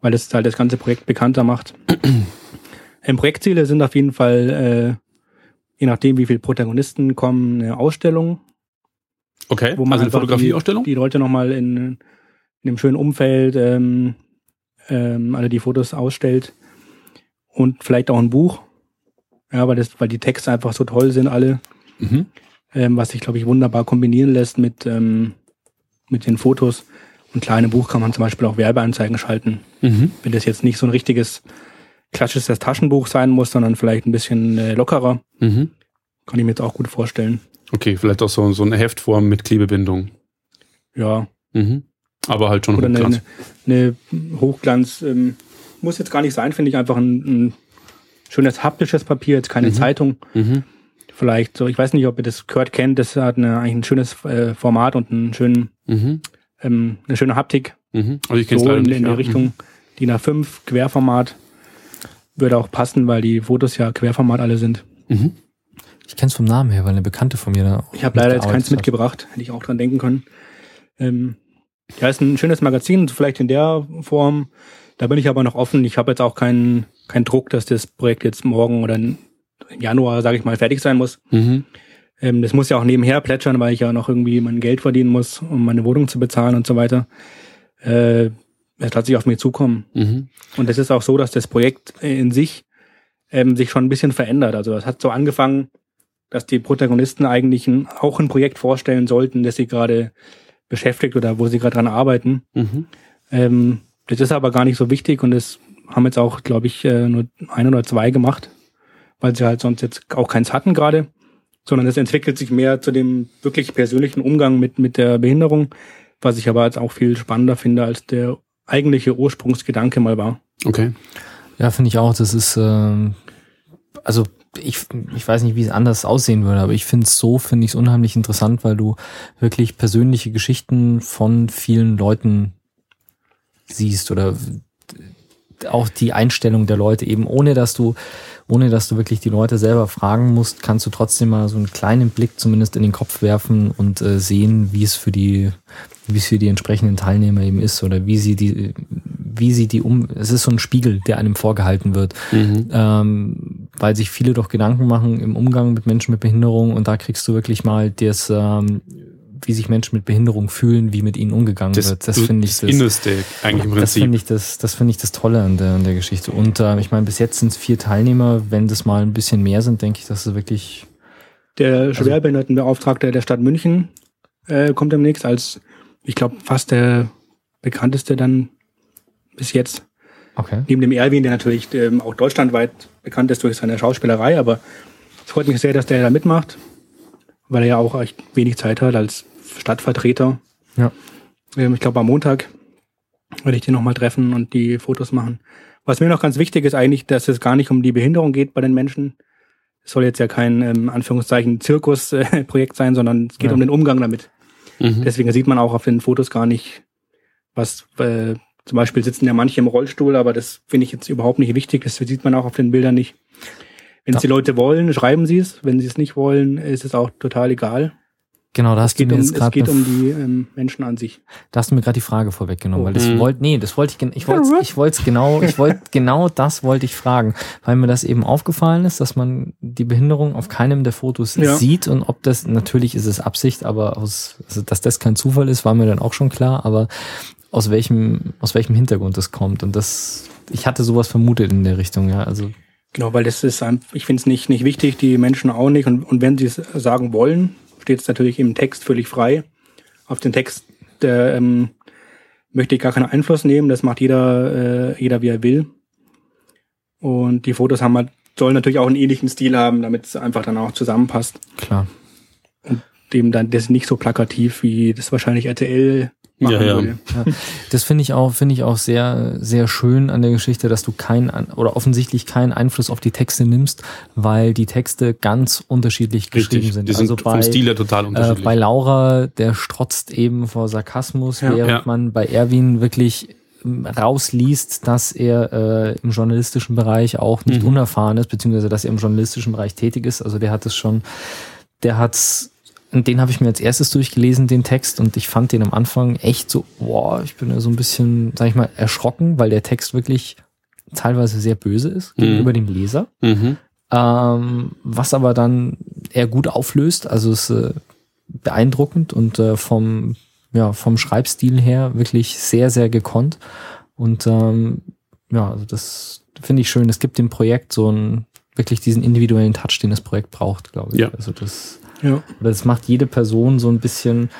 weil das halt das ganze Projekt bekannter macht. ähm, Projektziele sind auf jeden Fall, äh, je nachdem, wie viele Protagonisten kommen, eine Ausstellung, Okay. wo man also eine Fotografieausstellung? Die, die Leute nochmal in, in einem schönen Umfeld, ähm, ähm, alle die Fotos ausstellt und vielleicht auch ein Buch. Ja, weil das, weil die Texte einfach so toll sind alle, Mhm. ähm, was sich, glaube ich, wunderbar kombinieren lässt mit, ähm, mit den Fotos. Und klar, in einem Buch kann man zum Beispiel auch Werbeanzeigen schalten. Mhm. Wenn das jetzt nicht so ein richtiges klassisches Taschenbuch sein muss, sondern vielleicht ein bisschen äh, lockerer, Mhm. kann ich mir jetzt auch gut vorstellen. Okay, vielleicht auch so, so eine Heftform mit Klebebindung. Ja, Mhm. Aber halt schon oder eine, Hochglanz. eine, eine Hochglanz. Ähm, muss jetzt gar nicht sein, finde ich einfach ein, ein schönes haptisches Papier, jetzt keine Mhm. Zeitung. Mhm. Vielleicht so, ich weiß nicht, ob ihr das Kurt kennt, das hat eine, eigentlich ein schönes äh, Format und einen schönen, Mhm. ähm, eine schöne Haptik. Mhm. Also ich kenne es So in, nicht. in der ja. Richtung DIN A5, Querformat. Würde auch passen, weil die Fotos ja Querformat alle sind. Mhm. Ich kenn's vom Namen her, weil eine Bekannte von mir da. Ich habe leider jetzt keins hat. mitgebracht, hätte ich auch dran denken können. Ähm, ja, ist ein schönes Magazin, vielleicht in der Form. Da bin ich aber noch offen. Ich habe jetzt auch keinen keinen Druck, dass das Projekt jetzt morgen oder im Januar, sage ich mal, fertig sein muss. Mhm. Ähm, das muss ja auch nebenher plätschern, weil ich ja noch irgendwie mein Geld verdienen muss, um meine Wohnung zu bezahlen und so weiter. Äh, es lasse sich auf mich zukommen. Mhm. Und es ist auch so, dass das Projekt in sich ähm, sich schon ein bisschen verändert. Also es hat so angefangen, dass die Protagonisten eigentlich ein, auch ein Projekt vorstellen sollten, das sie gerade beschäftigt oder wo sie gerade dran arbeiten. Mhm. Ähm, das ist aber gar nicht so wichtig und das haben jetzt auch, glaube ich, äh, nur ein oder zwei gemacht, weil sie halt sonst jetzt auch keins hatten gerade, sondern es entwickelt sich mehr zu dem wirklich persönlichen Umgang mit, mit der Behinderung, was ich aber jetzt auch viel spannender finde, als der eigentliche Ursprungsgedanke mal war. Okay. Ja, finde ich auch. Das ist, ähm, also ich, ich weiß nicht, wie es anders aussehen würde, aber ich finde es so, finde ich es unheimlich interessant, weil du wirklich persönliche Geschichten von vielen Leuten siehst oder auch die Einstellung der Leute eben, ohne dass du, ohne dass du wirklich die Leute selber fragen musst, kannst du trotzdem mal so einen kleinen Blick zumindest in den Kopf werfen und äh, sehen, wie es für die, wie es für die entsprechenden Teilnehmer eben ist oder wie sie die, wie sie die um, es ist so ein Spiegel, der einem vorgehalten wird, Mhm. ähm, weil sich viele doch Gedanken machen im Umgang mit Menschen mit Behinderung und da kriegst du wirklich mal das, ähm, wie sich Menschen mit Behinderung fühlen, wie mit ihnen umgegangen Das, wird. Das finde ich das Innerste eigentlich im das Prinzip. finde ich das, das finde ich das Tolle an der, an der Geschichte. Und äh, ich meine, bis jetzt sind es vier Teilnehmer. Wenn das mal ein bisschen mehr sind, denke ich, dass es wirklich Der Schwerbehindertenbeauftragte der Stadt München äh, kommt demnächst als, ich glaube, fast der bekannteste dann bis jetzt. okay. Neben dem Erwin, der natürlich ähm, auch deutschlandweit bekannt ist durch seine Schauspielerei, aber es freut mich sehr, dass der da mitmacht, weil er ja auch echt wenig Zeit hat als Stadtvertreter. Ja. Ähm, ich glaube, am Montag werde ich den nochmal treffen und die Fotos machen. Was mir noch ganz wichtig ist eigentlich, dass es gar nicht um die Behinderung geht bei den Menschen. Es soll jetzt ja kein, ähm, Anführungszeichen, Zirkusprojekt sein, sondern es geht Ja. um den Umgang damit. Mhm. Deswegen sieht man auch auf den Fotos gar nicht, was äh, zum Beispiel sitzen ja manche im Rollstuhl, aber das finde ich jetzt überhaupt nicht wichtig. Das sieht man auch auf den Bildern nicht. Wenn es Ja. die Leute wollen, schreiben sie es. Wenn sie es nicht wollen, ist es auch total egal. Genau, da Es hast du geht mir um, jetzt es gerade geht eine um die ähm, Menschen an sich. Da hast du mir gerade die Frage vorweggenommen, Oh. weil das Mhm. wollte, nee, das wollte ich, ich wollte, ich wollte genau, ich wollte, genau das wollte ich fragen, weil mir das eben aufgefallen ist, dass man die Behinderung auf keinem der Fotos Ja. sieht und ob das, natürlich ist es Absicht, aber aus, also, dass das kein Zufall ist, war mir dann auch schon klar, aber aus welchem, aus welchem Hintergrund das kommt und das, ich hatte sowas vermutet in der Richtung, ja, also, Genau, weil das ist, ein- ich finde es nicht, nicht wichtig, die Menschen auch nicht. Und, und wenn sie es sagen wollen, steht es natürlich im Text völlig frei. Auf den Text der, ähm, möchte ich gar keinen Einfluss nehmen. Das macht jeder, äh, jeder wie er will. Und die Fotos haben halt, sollen natürlich auch einen ähnlichen Stil haben, damit es einfach dann auch zusammenpasst. klar. Dem dann das nicht so plakativ, wie das wahrscheinlich RTL Ja, ja. würde. Ja, das finde ich auch, finde ich auch sehr, sehr schön an der Geschichte, dass du keinen oder offensichtlich keinen Einfluss auf die Texte nimmst, weil die Texte ganz unterschiedlich geschrieben Richtig. sind. Die sind also vom bei, Stil her total äh, unterschiedlich. bei Laura, der strotzt eben vor Sarkasmus, Ja. während Ja. man bei Erwin wirklich ähm, rausliest, dass er äh, im journalistischen Bereich auch nicht Mhm. unerfahren ist, beziehungsweise dass er im journalistischen Bereich tätig ist. Also der hat es schon, der hat's und den habe ich mir als erstes durchgelesen, den Text, und ich fand den am Anfang echt so, boah, ich bin ja so ein bisschen, sag ich mal, erschrocken, weil der Text wirklich teilweise sehr böse ist Mhm. gegenüber dem Leser. mhm. Ähm, was aber dann eher gut auflöst, also es ist äh, beeindruckend und äh, vom, ja, vom Schreibstil her wirklich sehr, sehr gekonnt. Und ähm, ja, also das finde ich schön. Es gibt dem Projekt so einen wirklich diesen individuellen Touch, den das Projekt braucht, glaube ich. Ja. Also das Ja. oder das macht jede Person so ein bisschen,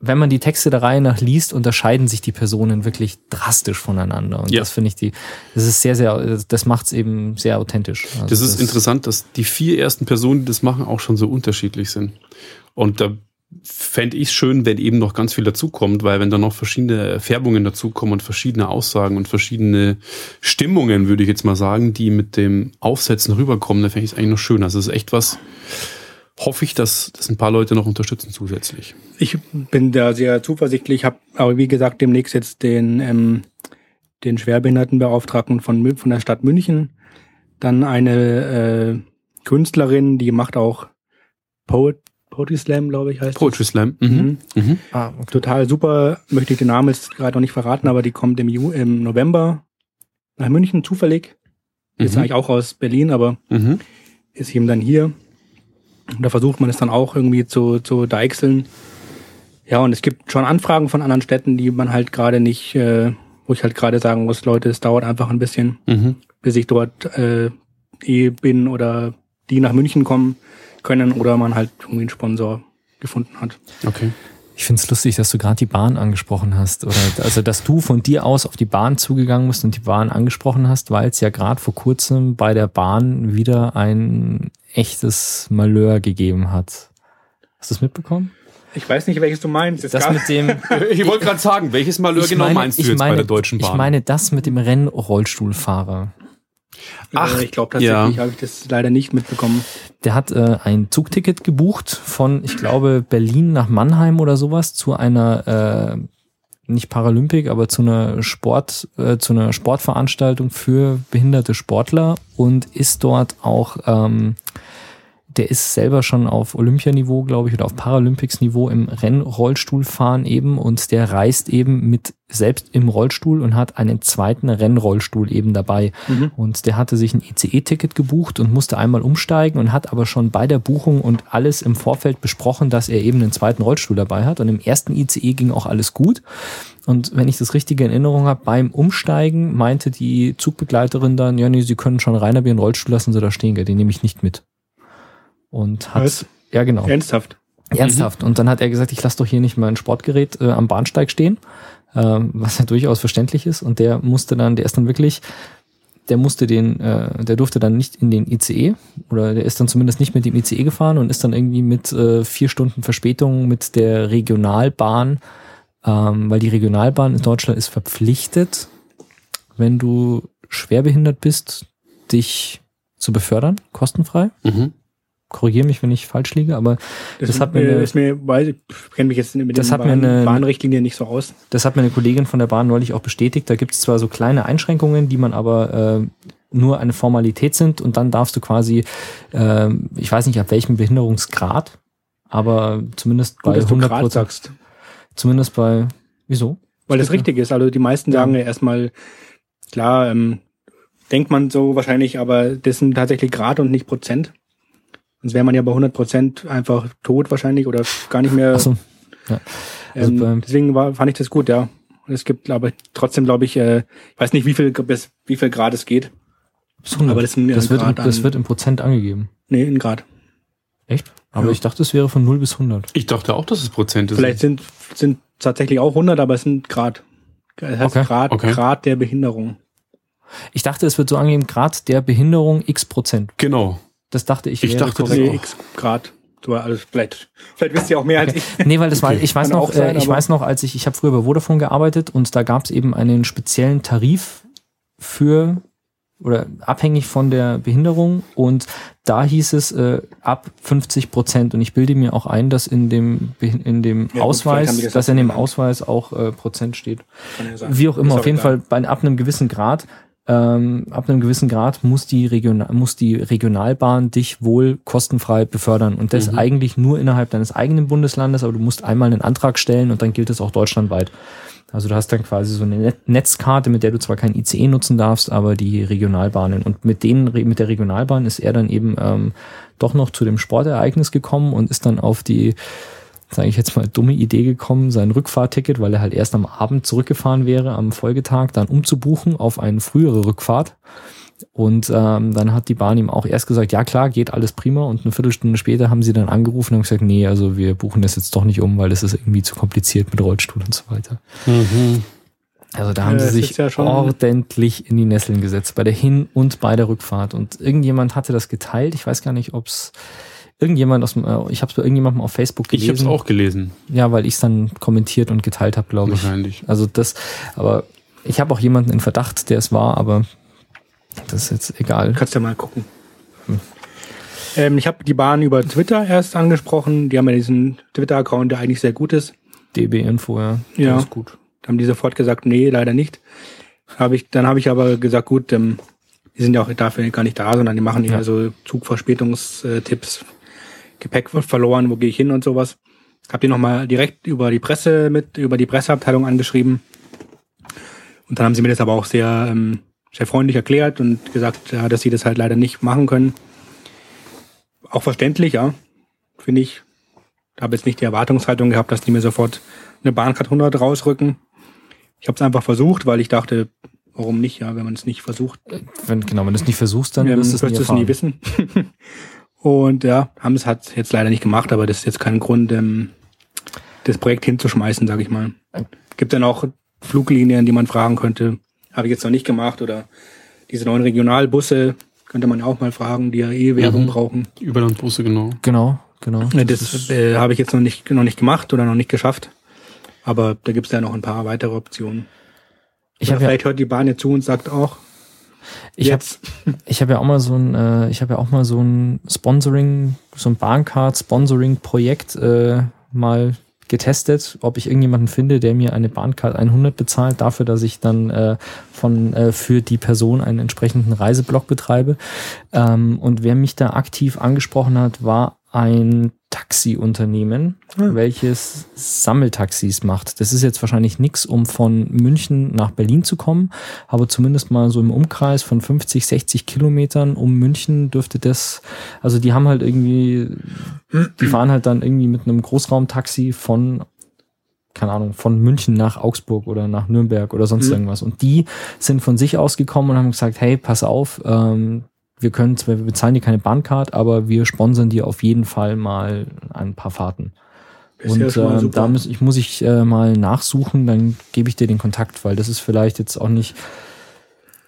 wenn man die Texte der Reihe nach liest, unterscheiden sich die Personen wirklich drastisch voneinander. Und Ja. das finde ich die, das ist sehr, sehr, das macht es eben sehr authentisch. Also Das ist interessant, dass die vier ersten Personen, die das machen, auch schon so unterschiedlich sind. Und da fände ich es schön, wenn eben noch ganz viel dazukommt, weil wenn da noch verschiedene Färbungen dazukommen und verschiedene Aussagen und verschiedene Stimmungen, würde ich jetzt mal sagen, die mit dem Aufsetzen rüberkommen, dann fände ich es eigentlich noch schöner. Also es ist echt was, hoffe ich, dass das ein paar Leute noch unterstützen zusätzlich. Ich bin da sehr zuversichtlich, habe aber wie gesagt demnächst jetzt den, ähm, den Schwerbehindertenbeauftragten von, von der Stadt München, dann eine äh, Künstlerin, die macht auch Poet, Poetry Slam, glaube ich, heißt Poetry Slam. das. Mhm. Mhm. Mhm. Ah, okay. Total super, möchte ich den Namen jetzt gerade noch nicht verraten, aber die kommt im, Ju im November nach München zufällig. Ist Mhm. eigentlich auch aus Berlin, aber Mhm. ist eben dann hier. Und da versucht man es dann auch irgendwie zu, zu deichseln. Ja, und es gibt schon Anfragen von anderen Städten, die man halt gerade nicht, äh, wo ich halt gerade sagen muss, Leute, es dauert einfach ein bisschen, Mhm. bis ich dort äh, eh bin oder die nach München kommen können oder man halt irgendwie einen Sponsor gefunden hat. Okay. Ich finde es lustig, dass du gerade die Bahn angesprochen hast. Oder also dass du von dir aus auf die Bahn zugegangen bist und die Bahn angesprochen hast, weil es ja gerade vor kurzem bei der Bahn wieder ein echtes Malheur gegeben hat. Hast du es mitbekommen? Ich weiß nicht, welches du meinst. Es Das mit dem Ich wollte gerade sagen, welches Malheur Ich genau meine- meinst du jetzt meine, bei der Deutschen Bahn? Ich meine das mit dem Rennrollstuhlfahrer. Ach, ich glaube tatsächlich ja. habe ich das leider nicht mitbekommen. Der hat äh, ein Zugticket gebucht von, ich glaube, Berlin nach Mannheim oder sowas zu einer äh, nicht Paralympik, aber zu einer Sport, äh, zu einer Sportveranstaltung für behinderte Sportler und ist dort auch, ähm, der ist selber schon auf Olympianiveau, glaube ich, oder auf Paralympics-Niveau im Rennrollstuhlfahren eben und der reist eben mit selbst im Rollstuhl und hat einen zweiten Rennrollstuhl eben dabei. Mhm. Und der hatte sich ein ICE-Ticket gebucht und musste einmal umsteigen und hat aber schon bei der Buchung und alles im Vorfeld besprochen, dass er eben einen zweiten Rollstuhl dabei hat. Und im ersten ICE ging auch alles gut. Und wenn ich das richtige in Erinnerung habe, beim Umsteigen meinte die Zugbegleiterin dann, ja, nee, Sie können schon rein, aber Ihren Rollstuhl lassen Sie da stehen, den nehme ich nicht mit. Und hat, Was? ja genau, Ernsthaft. ernsthaft. Und dann hat er gesagt, ich lasse doch hier nicht mein Sportgerät äh, am Bahnsteig stehen, ähm, was ja durchaus verständlich ist. Und der musste dann, der ist dann wirklich, der musste den, äh, der durfte dann nicht in den ICE oder der ist dann zumindest nicht mit dem ICE gefahren und ist dann irgendwie mit äh, vier Stunden Verspätung mit der Regionalbahn, ähm, weil die Regionalbahn in Deutschland ist verpflichtet, wenn du schwerbehindert bist, dich zu befördern, kostenfrei. Mhm. Korrigiere mich, wenn ich falsch liege, aber Das hat mir äh, eine- ist mir, weiß ich kenne mich jetzt mit Das den Bahn, eine- Bahnrichtlinien nicht so aus. Das hat mir eine Kollegin von der Bahn neulich auch bestätigt. Da gibt es zwar so kleine Einschränkungen, die man aber äh, nur eine Formalität sind und dann darfst du quasi, äh, ich weiß nicht ab welchem Behinderungsgrad, aber zumindest Gut, bei dass du 100 Grad Prozent, sagst. zumindest bei, wieso? Weil das richtig ist. Also die meisten sagen ja erstmal, klar, ähm, denkt man so wahrscheinlich, aber das sind tatsächlich Grad und nicht Prozent. Sonst wäre man ja bei 100 Prozent einfach tot wahrscheinlich oder gar nicht mehr. Achso, also ähm, deswegen war, fand ich das gut, ja. Und es gibt, aber trotzdem glaube ich, äh, ich weiß nicht, wie viel bis wie viel Grad es geht. 100. aber das sind ja das, wird, im- Grad das an- wird im Prozent angegeben. Nee, in Grad. Echt? Aber Ja. ich dachte, es wäre von 0 bis 100. Ich dachte auch, dass es Prozente Vielleicht sind sind tatsächlich auch 100, aber es sind Grad. Es heißt Okay, Grad, okay. Grad der Behinderung. Ich dachte, es wird so angegeben, Grad der Behinderung x Prozent. Genau. Das dachte ich. Ich dachte. Nee, x Grad. Du, also vielleicht, vielleicht wisst ihr auch mehr als ich. Nee, weil das war, ich weiß Kann noch, sein, äh, ich weiß noch, als ich, ich habe früher bei Vodafone gearbeitet und da gab es eben einen speziellen Tarif für oder abhängig von der Behinderung und da hieß es äh, ab 50 Prozent und ich bilde mir auch ein, dass in dem in dem Ja, Ausweis, das dass in dem. Ausweis auch äh, Prozent steht. Wie auch immer, auf jeden. Fall bei ab einem gewissen Grad, ähm, ab einem gewissen Grad muss die Regional, muss die Regionalbahn dich wohl kostenfrei befördern und das Mhm. eigentlich nur innerhalb deines eigenen Bundeslandes, aber du musst einmal einen Antrag stellen und dann gilt es auch deutschlandweit. Also du hast dann quasi so eine Net Netzkarte, mit der du zwar kein ICE nutzen darfst, aber die Regionalbahnen. Und mit denen, mit der Regionalbahn ist er dann eben ähm, doch noch zu dem Sportereignis gekommen und ist dann auf die, sage ich jetzt mal, dumme Idee gekommen, sein Rückfahrticket, weil er halt erst am Abend zurückgefahren wäre, am Folgetag dann umzubuchen auf eine frühere Rückfahrt. Und ähm, dann hat die Bahn ihm auch erst gesagt, ja klar, geht alles prima. Und eine Viertelstunde später haben sie dann angerufen und gesagt, nee, also wir buchen das jetzt doch nicht um, weil das ist irgendwie zu kompliziert mit Rollstuhl und so weiter. Mhm. Also da haben Ja, sie sich ja ordentlich in die Nesseln gesetzt, bei der Hin- und bei der Rückfahrt. Und irgendjemand hatte das geteilt. Ich weiß gar nicht, ob es irgendjemand aus dem, äh, ich habe es bei irgendjemandem auf Facebook Ich gelesen. habe es auch gelesen, Ja, weil ich es dann kommentiert und geteilt habe, glaube ich. wahrscheinlich. Also das, aber ich habe auch jemanden in Verdacht, der es war, aber das ist jetzt egal. Kannst ja mal gucken. Ähm, ich habe die Bahn über Twitter erst angesprochen. Die haben ja diesen Twitter-Account, der eigentlich sehr gut ist. DB-Info, ja. Ja. Das ist gut. Da haben die sofort gesagt, nee, leider nicht. Hab ich, dann habe ich aber gesagt, gut, ähm, die sind ja auch dafür gar nicht da, sondern die machen Ja. so Zugverspätungstipps, Gepäck wird verloren, wo gehe ich hin und sowas. Hab die nochmal direkt über die Presse mit, über die Presseabteilung angeschrieben. Und dann haben sie mir das aber auch sehr, ähm, sehr freundlich erklärt und gesagt, ja, dass sie das halt leider nicht machen können. Auch verständlich, ja, finde ich. Habe jetzt nicht die Erwartungshaltung gehabt, dass die mir sofort eine Bahncard 100 rausrücken. Ich habe es einfach versucht, weil ich dachte, warum nicht, ja, wenn man es nicht versucht, Wenn, genau, wenn du es nicht versuchst, dann ähm, wirst du es nie, wirst du es nie erfahren. wissen. Und ja, haben es hat jetzt leider nicht gemacht, aber das ist jetzt kein Grund, ähm, das Projekt hinzuschmeißen, sage ich mal. Gibt dann auch Fluglinien, die man fragen könnte, habe ich jetzt noch nicht gemacht oder diese neuen Regionalbusse könnte man auch mal fragen, die ja eh Werbung Mhm. brauchen. Überlandbusse, genau. Genau, genau. Ne, Das äh, habe ich jetzt noch nicht noch nicht gemacht oder noch nicht geschafft. Aber da gibt es ja noch ein paar weitere Optionen. ich habe ja, vielleicht hört die Bahn jetzt zu und sagt auch, Ich habe ich hab ja auch mal so ein, äh, ich habe ja auch mal so ein Sponsoring, so ein Bahncard-Sponsoring-Projekt äh, mal getestet, ob ich irgendjemanden finde, der mir eine Bahncard 100 bezahlt, dafür, dass ich dann äh, von äh, für die Person einen entsprechenden Reiseblock betreibe. Ähm, und wer mich da aktiv angesprochen hat, war ein Taxiunternehmen, Hm. welches Sammeltaxis macht. Das ist jetzt wahrscheinlich nix, um von München nach Berlin zu kommen, aber zumindest mal so im Umkreis von 50, 60 Kilometern um München dürfte das, also die haben halt irgendwie, die fahren halt dann irgendwie mit einem Großraumtaxi von keine Ahnung, von München nach Augsburg oder nach Nürnberg oder sonst Mhm. irgendwas. Und die sind von sich aus gekommen und haben gesagt, hey, pass auf, ähm, wir können zwar, wir bezahlen dir keine Bahncard, aber wir sponsern dir auf jeden Fall mal ein paar Fahrten. Ist ja und mal äh, da muss ich, muss ich äh, mal nachsuchen, dann gebe ich dir den Kontakt, weil das ist vielleicht jetzt auch nicht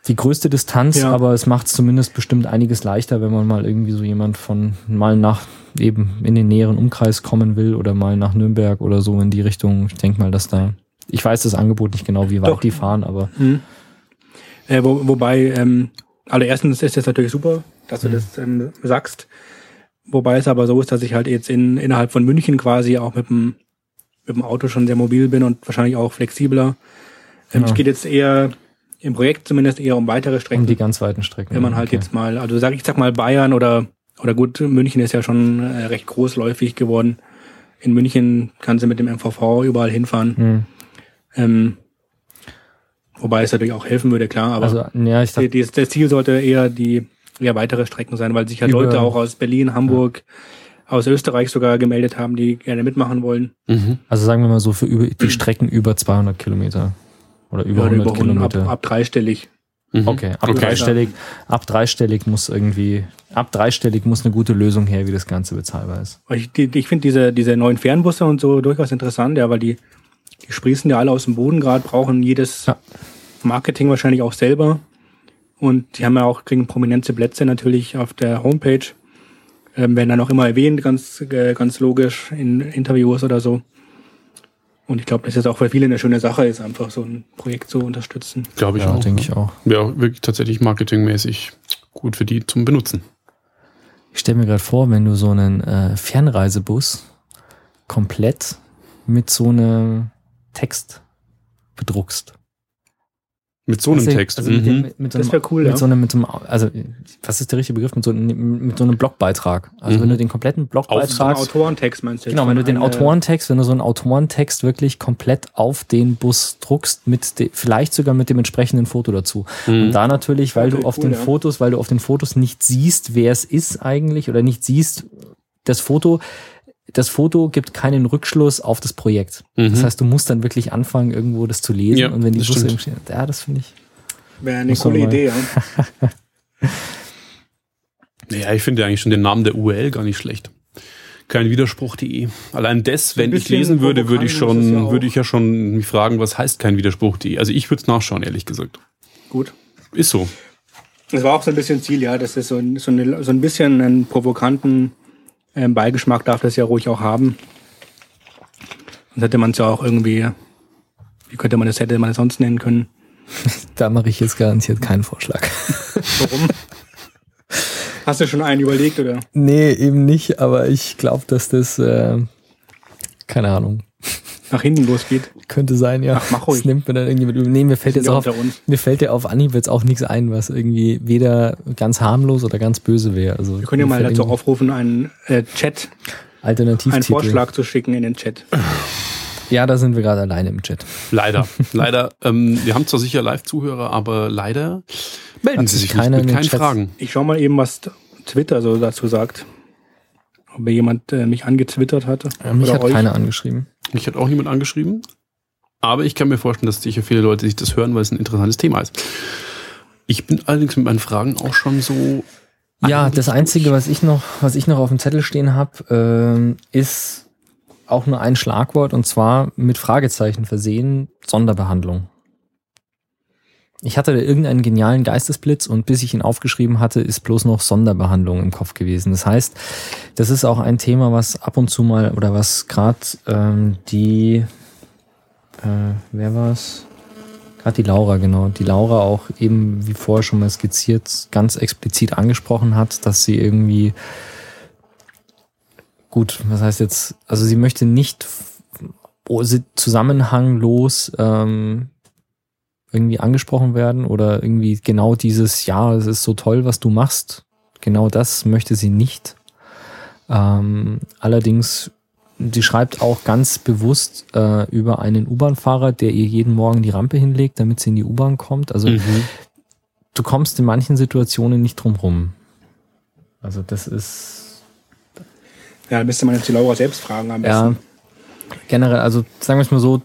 die größte Distanz, Ja. aber es macht es zumindest bestimmt einiges leichter, wenn man mal irgendwie so jemand von mal nach eben in den näheren Umkreis kommen will oder mal nach Nürnberg oder so in die Richtung. Ich denke mal, dass da, ich weiß das Angebot nicht genau, wie weit Doch. die fahren, aber Hm. Äh, wo, wobei, ähm, also erstens ist das natürlich super, dass du Mhm. das ähm, sagst. Wobei es aber so ist, dass ich halt jetzt in, innerhalb von München quasi auch mit dem, mit dem Auto schon sehr mobil bin und wahrscheinlich auch flexibler. Ähm, Ja. Es geht jetzt eher, im Projekt zumindest eher um weitere Strecken. um die ganz weiten Strecken. wenn man halt Okay. jetzt mal, also sag ich sag mal Bayern oder, oder gut, München ist ja schon äh, recht großläufig geworden. In München kannst du mit dem MVV überall hinfahren. Hm. Ähm, wobei es natürlich auch helfen würde, klar, aber Also, ja, ich dachte, die, das Ziel sollte eher die eher weitere Strecken sein, weil sich ja Über- Leute auch aus Berlin, Hamburg, aus Österreich sogar gemeldet haben, die gerne mitmachen wollen. Mhm. also sagen wir mal so für über, die Strecken über 200 Kilometer oder über Ja, 100 ab, Kilometer. ab dreistellig. Mhm. Okay, ab Okay. dreistellig, ab dreistellig muss irgendwie, ab dreistellig muss eine gute Lösung her, wie das Ganze bezahlbar ist. Ich, ich finde diese, diese neuen Fernbusse und so durchaus interessant, ja, weil die, die sprießen ja alle aus dem Boden gerade, brauchen jedes Ja. Marketing wahrscheinlich auch selber. Und die haben ja auch, kriegen prominente Plätze natürlich auf der Homepage. Ähm, werden dann auch immer erwähnt, ganz, äh, ganz logisch in Interviews oder so. Und ich glaube, das ist auch für viele eine schöne Sache, ist einfach so ein Projekt zu unterstützen. Glaube ich ja, auch. denke ich auch. Ja, wirklich tatsächlich marketingmäßig gut für die zum Benutzen. Ich stelle mir gerade vor, wenn du so einen äh, Fernreisebus komplett mit so einem Text bedruckst. Mit so einem Also, Text. Also mit, mhm. dem, mit so Das einem, wäre cool, mit ja. so einem, mit so einem, also was ist der richtige Begriff? Mit so einem, mit so einem Blogbeitrag. Also Mhm. wenn du den kompletten So Blogbeitrag Autorentext meinst du? jetzt Genau, wenn du den Autorentext, wenn du so einen Autorentext wirklich komplett auf den Bus druckst, mit de, vielleicht sogar mit dem entsprechenden Foto dazu. Mhm. Und da natürlich, weil du auf cool, den ja. Fotos, weil du auf den Fotos nicht siehst, wer es ist eigentlich oder nicht siehst, das Foto, das Foto gibt keinen Rückschluss auf das Projekt. Mhm. Das heißt, du musst dann wirklich anfangen, irgendwo das zu lesen Ja, und wenn die stimmt. im stehen, ja, das finde ich. Wäre eine coole Idee, ja. Ja, ich finde eigentlich schon den Namen der URL gar nicht schlecht. Kein Widerspruch.de. Allein das, wenn ich lesen würde, würde ich es ja schon, auch. würde ich ja schon mich fragen, was heißt kein Widerspruch.de. Also ich würde es nachschauen, ehrlich gesagt. Gut. Ist so. Das war auch so ein bisschen Ziel, ja. Das ist so ein, so, eine, so ein bisschen einen provokanten ähm, Beigeschmack darf das ja ruhig auch haben. Sonst hätte man es ja auch irgendwie, wie könnte man das, hätte man es sonst nennen können? Da mache ich jetzt garantiert keinen Vorschlag. Warum? Hast du schon einen überlegt, oder? Nee, eben nicht, aber ich glaube, dass das, äh, keine Ahnung, Nach hinten losgeht? könnte sein, ja. Ach, mach ruhig. Das nimmt mir dann irgendwie mit. Nee, mir fällt jetzt auf, mir fällt ja auf Anhieb jetzt auch nichts ein, was irgendwie weder ganz harmlos oder ganz böse wäre. Also Wir können ja mal dazu aufrufen, einen äh, Chat, einen Alternativtitel. Vorschlag zu schicken in den Chat. Ja, da sind wir gerade alleine im Chat. Leider. leider. Ähm, wir haben zwar sicher Live-Zuhörer, aber leider melden Hat sie sich keiner mit keinen Fragen. Ich schau mal eben, was Twitter so dazu sagt. Ob mir jemand äh, mich angezwittert hatte. Ja, mich Oder hat euch. keiner angeschrieben. Mich hat auch niemand angeschrieben. Aber ich kann mir vorstellen, dass sicher viele Leute sich das hören, weil es ein interessantes Thema ist. Ich bin allerdings mit meinen Fragen auch schon so. Ja, das Einzige, was ich noch, was ich noch auf dem Zettel stehen habe, ähm, ist auch nur ein Schlagwort und zwar mit Fragezeichen versehen, Sonderbehandlung. Ich hatte da irgendeinen genialen Geistesblitz und bis ich ihn aufgeschrieben hatte, ist bloß noch Sonderbehandlung im Kopf gewesen. Das heißt, das ist auch ein Thema, was ab und zu mal oder was gerade ähm, die, äh, wer war's? Gerade die Laura, genau. Die Laura auch eben, wie vorher schon mal skizziert, ganz explizit angesprochen hat, dass sie irgendwie gut, was heißt jetzt, also sie möchte nicht zusammenhanglos ähm, irgendwie angesprochen werden oder irgendwie genau dieses, ja, es ist so toll, was du machst. Genau das möchte sie nicht. Ähm, allerdings, sie schreibt auch ganz bewusst äh, über einen U-Bahn-Fahrer, der ihr jeden Morgen die Rampe hinlegt, damit sie in die U-Bahn kommt. Also mhm. du kommst in manchen Situationen nicht drum rum. Also das ist. Ja, da müsste man jetzt die Laura selbst fragen am besten. Ja, generell, also sagen wir es mal so,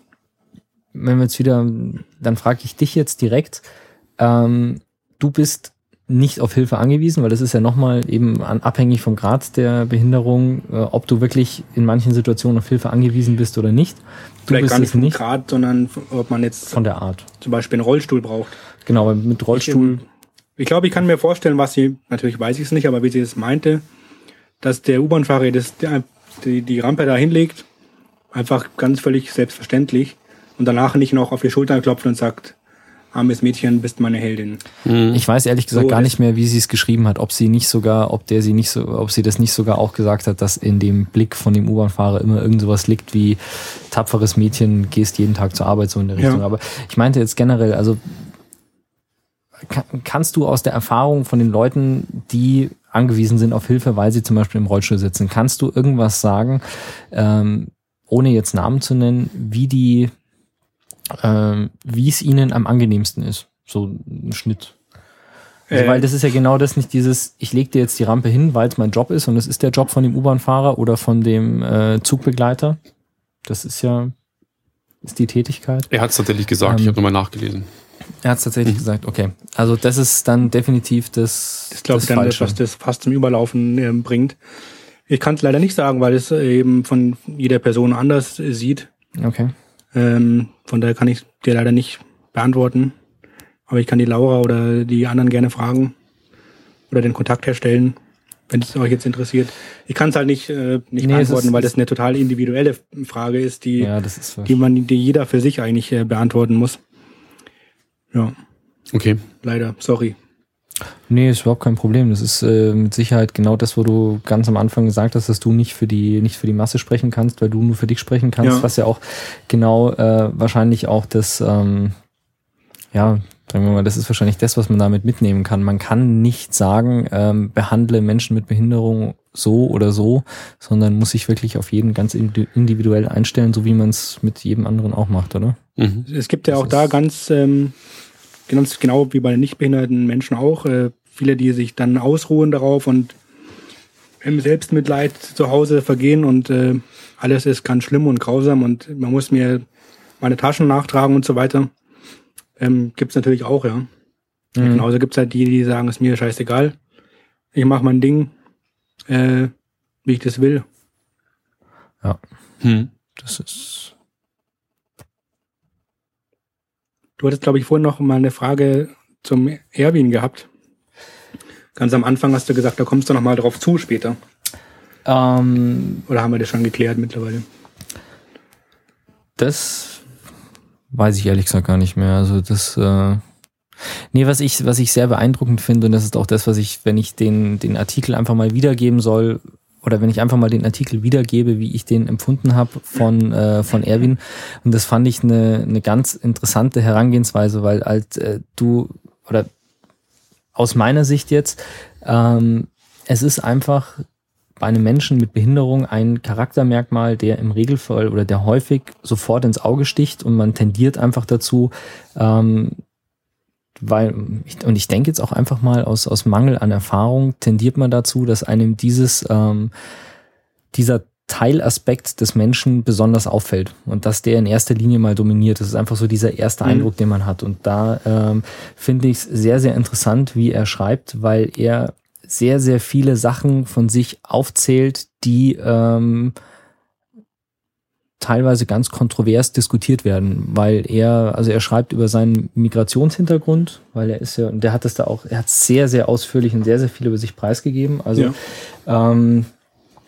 wenn wir jetzt wieder, dann frage ich dich jetzt direkt, ähm, du bist nicht auf Hilfe angewiesen, weil das ist ja nochmal eben an, abhängig vom Grad der Behinderung, äh, ob du wirklich in manchen Situationen auf Hilfe angewiesen bist oder nicht. Du Vielleicht gar nicht vom nicht, Grad, sondern ob man jetzt von der Art zum Beispiel einen Rollstuhl braucht. Genau, mit Rollstuhl. Ich, ich glaube, ich kann mir vorstellen, was sie, natürlich weiß ich es nicht, aber wie sie es meinte, dass der U-Bahn-Fahrer die, die Rampe da hinlegt, einfach ganz völlig selbstverständlich und danach nicht noch auf die Schulter klopft und sagt, armes Mädchen, bist meine Heldin. Mhm. Ich weiß ehrlich gesagt so gar nicht mehr, wie sie es geschrieben hat, ob sie nicht sogar, ob der sie nicht so, ob sie das nicht sogar auch gesagt hat, dass in dem Blick von dem U-Bahn-Fahrer immer irgend sowas liegt wie tapferes Mädchen, gehst jeden Tag zur Arbeit so in der Richtung. Ja. Aber ich meinte jetzt generell, also kannst du aus der Erfahrung von den Leuten, die angewiesen sind auf Hilfe, weil sie zum Beispiel im Rollstuhl sitzen, kannst du irgendwas sagen, ähm, ohne jetzt Namen zu nennen, wie die ähm, wie es ihnen am angenehmsten ist. So ein Schnitt. Also, äh. Weil das ist ja genau das nicht dieses, ich leg dir jetzt die Rampe hin, weil es mein Job ist und es ist der Job von dem U-Bahn-Fahrer oder von dem äh, Zugbegleiter. Das ist ja ist die Tätigkeit. Er hat es tatsächlich gesagt, ähm, ich habe nochmal nachgelesen. Er hat es tatsächlich mhm. gesagt, okay. Also das ist dann definitiv das. Das glaube ich dann, Falsche. was das fast zum Überlaufen äh, bringt. Ich kann es leider nicht sagen, weil es eben von jeder Person anders sieht. Okay. Ähm, von daher kann ich dir leider nicht beantworten. Aber ich kann die Laura oder die anderen gerne fragen oder den Kontakt herstellen, wenn es euch jetzt interessiert. Ich kann es halt nicht, äh, nicht nee, beantworten, weil das eine total individuelle Frage ist, die, ja, ist die man, die jeder für sich eigentlich äh, beantworten muss. Ja. Okay. Leider, sorry. Nee, ist überhaupt kein Problem. Das ist äh, mit Sicherheit genau das, wo du ganz am Anfang gesagt hast, dass du nicht für die nicht für die Masse sprechen kannst, weil du nur für dich sprechen kannst, ja. was ja auch genau äh, wahrscheinlich auch das ähm, ja, sagen wir mal, das ist wahrscheinlich das, was man damit mitnehmen kann. Man kann nicht sagen, ähm, behandle Menschen mit Behinderung so oder so, sondern muss sich wirklich auf jeden ganz individuell einstellen, so wie man es mit jedem anderen auch macht, oder? Mhm. Es gibt ja das auch da ganz ähm, ganz genau wie bei den nichtbehinderten Menschen auch, äh, viele, die sich dann ausruhen darauf und im Selbstmitleid zu Hause vergehen und äh, alles ist ganz schlimm und grausam und man muss mir meine Taschen nachtragen und so weiter. Ähm, Gibt es natürlich auch, ja. Mhm. Genauso gibt es halt die, die sagen, es ist mir scheißegal. Ich mache mein Ding, äh, wie ich das will. Ja. Hm. Das ist Du hattest, glaube ich, vorhin noch mal eine Frage zum Erwin gehabt. Ganz am Anfang hast du gesagt, da kommst du noch mal drauf zu später. Ähm, Oder haben wir das schon geklärt mittlerweile? Das weiß ich ehrlich gesagt gar nicht mehr. Also das, äh, nee, was ich, was ich sehr beeindruckend finde, und das ist auch das, was ich, wenn ich den, den Artikel einfach mal wiedergeben soll, oder wenn ich einfach mal den Artikel wiedergebe, wie ich den empfunden habe von, äh, von Erwin. Und das fand ich eine, eine ganz interessante Herangehensweise, weil halt äh, du, oder aus meiner Sicht jetzt, ähm, es ist einfach bei einem Menschen mit Behinderung ein Charaktermerkmal, der im Regelfall oder der häufig sofort ins Auge sticht und man tendiert einfach dazu, ähm, weil, und ich denke jetzt auch einfach mal aus, aus Mangel an Erfahrung, tendiert man dazu, dass einem dieses, ähm, dieser Teilaspekt des Menschen besonders auffällt und dass der in erster Linie mal dominiert. Das ist einfach so dieser erste mhm. Eindruck, den man hat. Und da ähm, finde ich es sehr, sehr interessant, wie er schreibt, weil er sehr, sehr viele Sachen von sich aufzählt, die ähm, teilweise ganz kontrovers diskutiert werden, weil er, also er schreibt über seinen Migrationshintergrund, weil er ist ja, und der hat das da auch, er hat sehr, sehr ausführlich und sehr, sehr viel über sich preisgegeben. Also ja. ähm,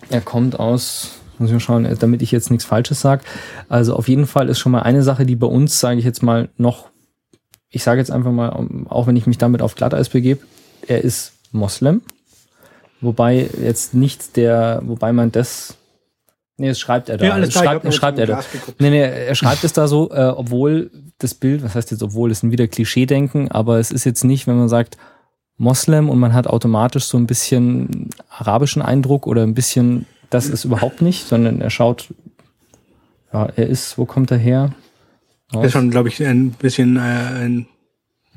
er kommt aus, muss ich mal schauen, damit ich jetzt nichts Falsches sage. Also auf jeden Fall ist schon mal eine Sache, die bei uns, sage ich jetzt mal, noch ich sage jetzt einfach mal, auch wenn ich mich damit auf Glatteis begebe, er ist Moslem. Wobei jetzt nicht der, wobei man das, nee, das schreibt er da. Ja, alles das klar, schreibt, hab schreibt er da. Nee, nee, er schreibt es da so, äh, obwohl das Bild, was heißt jetzt, obwohl, es sind wieder Klischee-Denken, aber es ist jetzt nicht, wenn man sagt Moslem und man hat automatisch so ein bisschen arabischen Eindruck oder ein bisschen, das ist überhaupt nicht, sondern er schaut, ja, er ist, wo kommt er her? Das ist schon, glaube ich, ein bisschen äh, ein,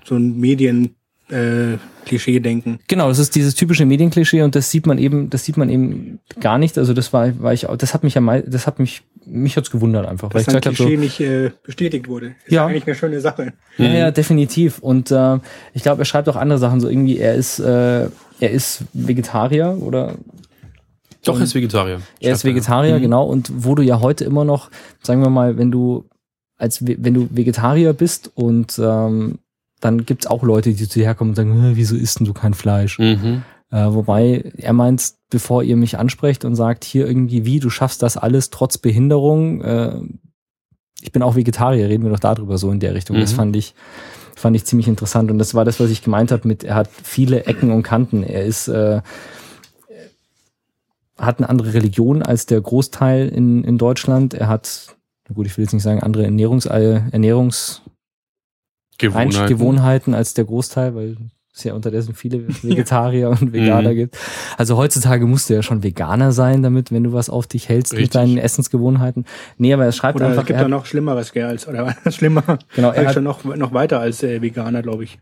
so ein Medien äh, Klischee-Denken. Genau, das ist dieses typische Medienklischee und das sieht man eben, das sieht man eben gar nicht. Also das war, war ich, auch- das hat mich ja mal, das hat mich, mich hat's gewundert einfach, weil Dass ich ein gesagt Klischee so, nicht äh, bestätigt wurde. Ist Ja. eigentlich eine schöne Sache. Ja, ja, definitiv. Und äh, ich glaube, er schreibt auch andere Sachen, so irgendwie, er ist, äh, er ist Vegetarier oder Doch, er ist Vegetarier. er ist Vegetarier, Mhm. genau. Und wo du ja heute immer noch, sagen wir mal, wenn du als wenn du Vegetarier bist und ähm, dann gibt's auch Leute, die zu dir herkommen und sagen, "Hä, wieso isst denn du kein Fleisch? Mhm. Äh, wobei er meint, bevor ihr mich ansprecht und sagt, hier irgendwie, wie, du schaffst das alles trotz Behinderung, äh, ich bin auch Vegetarier, reden wir doch darüber so in der Richtung. Das Mhm. fand ich, fand ich ziemlich interessant. Und das war das, was ich gemeint habe mit, er hat viele Ecken und Kanten. Er ist, äh, hat eine andere Religion als der Großteil in, in Deutschland. Er hat, na gut, ich will jetzt nicht sagen, andere Ernährungs, äh, Ernährungs Gewohnheiten. Gewohnheiten als der Großteil, weil es ja unterdessen viele Vegetarier und Veganer Mhm. gibt. Also heutzutage musst du ja schon Veganer sein, damit, wenn du was auf dich hältst Richtig. mit deinen Essensgewohnheiten. Nee, aber er schreibt Oder einfach, es gibt da hat, noch Schlimmeres, gell, als, oder schlimmer, genau, er hat, schon noch, noch weiter als äh, Veganer, glaube ich.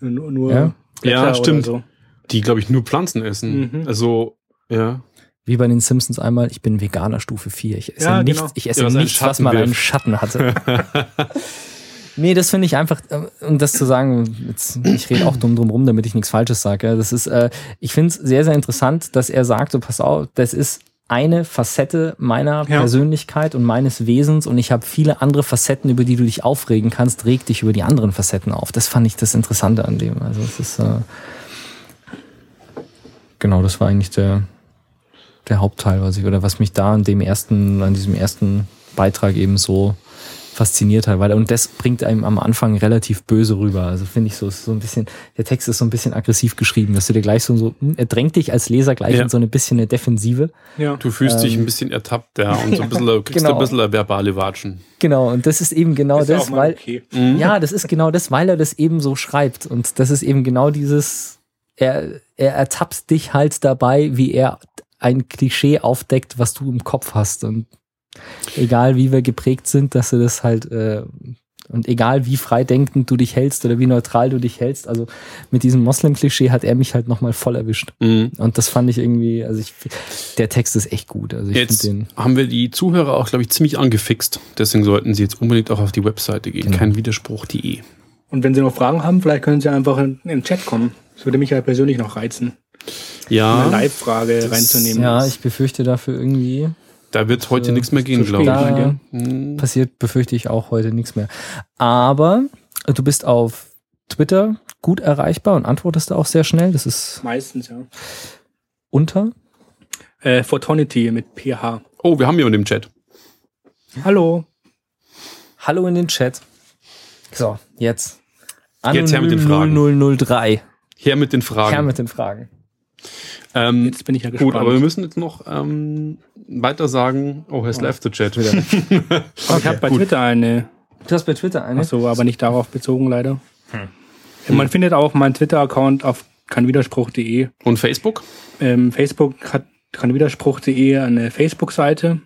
Nur, nur Ja? Ja, stimmt. So. Die, glaube ich, nur Pflanzen essen. Mhm. Also, ja. wie bei den Simpsons einmal, ich bin Veganer Stufe 4. Ich esse Ja, nichts, genau. ich esse Ja, was nichts, was mal einen. Schatten hatte. Nee, das finde ich einfach, äh, um das zu sagen, jetzt, ich rede auch dumm drum rum, damit ich nichts Falsches sage. ja. Das ist, äh, ich finde es sehr, sehr interessant, dass er sagt, so pass auf, das ist eine Facette meiner Ja. Persönlichkeit und meines Wesens und ich habe viele andere Facetten, über die du dich aufregen kannst, reg dich über die anderen Facetten auf. Das fand ich das Interessante an dem. Also es ist äh, genau, das war eigentlich der der Hauptteil, was ich oder was mich da an dem ersten, an diesem ersten Beitrag eben so fasziniert hat, weil und das bringt einem am Anfang relativ böse rüber. Also finde ich so ist so ein bisschen der Text ist so ein bisschen aggressiv geschrieben, dass du dir gleich so so hm, er drängt dich als Leser gleich Ja. in so eine bisschen eine Defensive. Ja. Du fühlst dich Ähm, ein bisschen ertappt, ja, und so ein bisschen, du kriegst Genau. ein bisschen verbale Watschen. Genau, und das ist eben genau Ist ja das, auch mal weil okay. ja, das ist genau das, weil er das eben so schreibt und das ist eben genau dieses er er ertappt dich halt dabei, wie er ein Klischee aufdeckt, was du im Kopf hast und egal wie wir geprägt sind, dass du das halt äh, und egal wie freidenkend du dich hältst oder wie neutral du dich hältst, also mit diesem Moslem-Klischee hat er mich halt nochmal voll erwischt. Mhm. Und das fand ich irgendwie, also ich, der Text ist echt gut. Also ich Jetzt den. haben wir die Zuhörer auch, glaube ich, ziemlich angefixt. Deswegen sollten sie jetzt unbedingt auch auf die Webseite gehen. Genau. Kein Widerspruch.de. Und wenn Sie noch Fragen haben, vielleicht können Sie einfach in, in den Chat kommen. Das würde mich ja persönlich noch reizen, eine Ja, Live-Frage das- reinzunehmen. Ja, ich befürchte dafür irgendwie. Da wird heute Zu- nichts mehr gehen, glaube ich. Da Mhm. passiert, befürchte ich auch heute nichts mehr. Aber du bist auf Twitter gut erreichbar und antwortest da auch sehr schnell. Das ist Meistens, ja. unter. Äh, Photonity mit PH. Oh, wir haben jemanden im Chat. Hallo. Hallo in den Chat. So, jetzt. Jetzt her mit den Fragen. 0003. Her mit den Fragen. Her mit den Fragen. ähm, Jetzt bin ich ja gespannt. gut, aber wir müssen jetzt noch ähm, weiter sagen. Oh, er ist left the chat. Aber ich habe bei gut. Twitter eine. Du hast bei Twitter eine. Ach so, aber nicht darauf bezogen leider. Hm. Man findet auch meinen Twitter-Account auf kannwiderspruch.de. Und Facebook? Ähm, Facebook hat kannwiderspruch.de eine Facebook-Seite.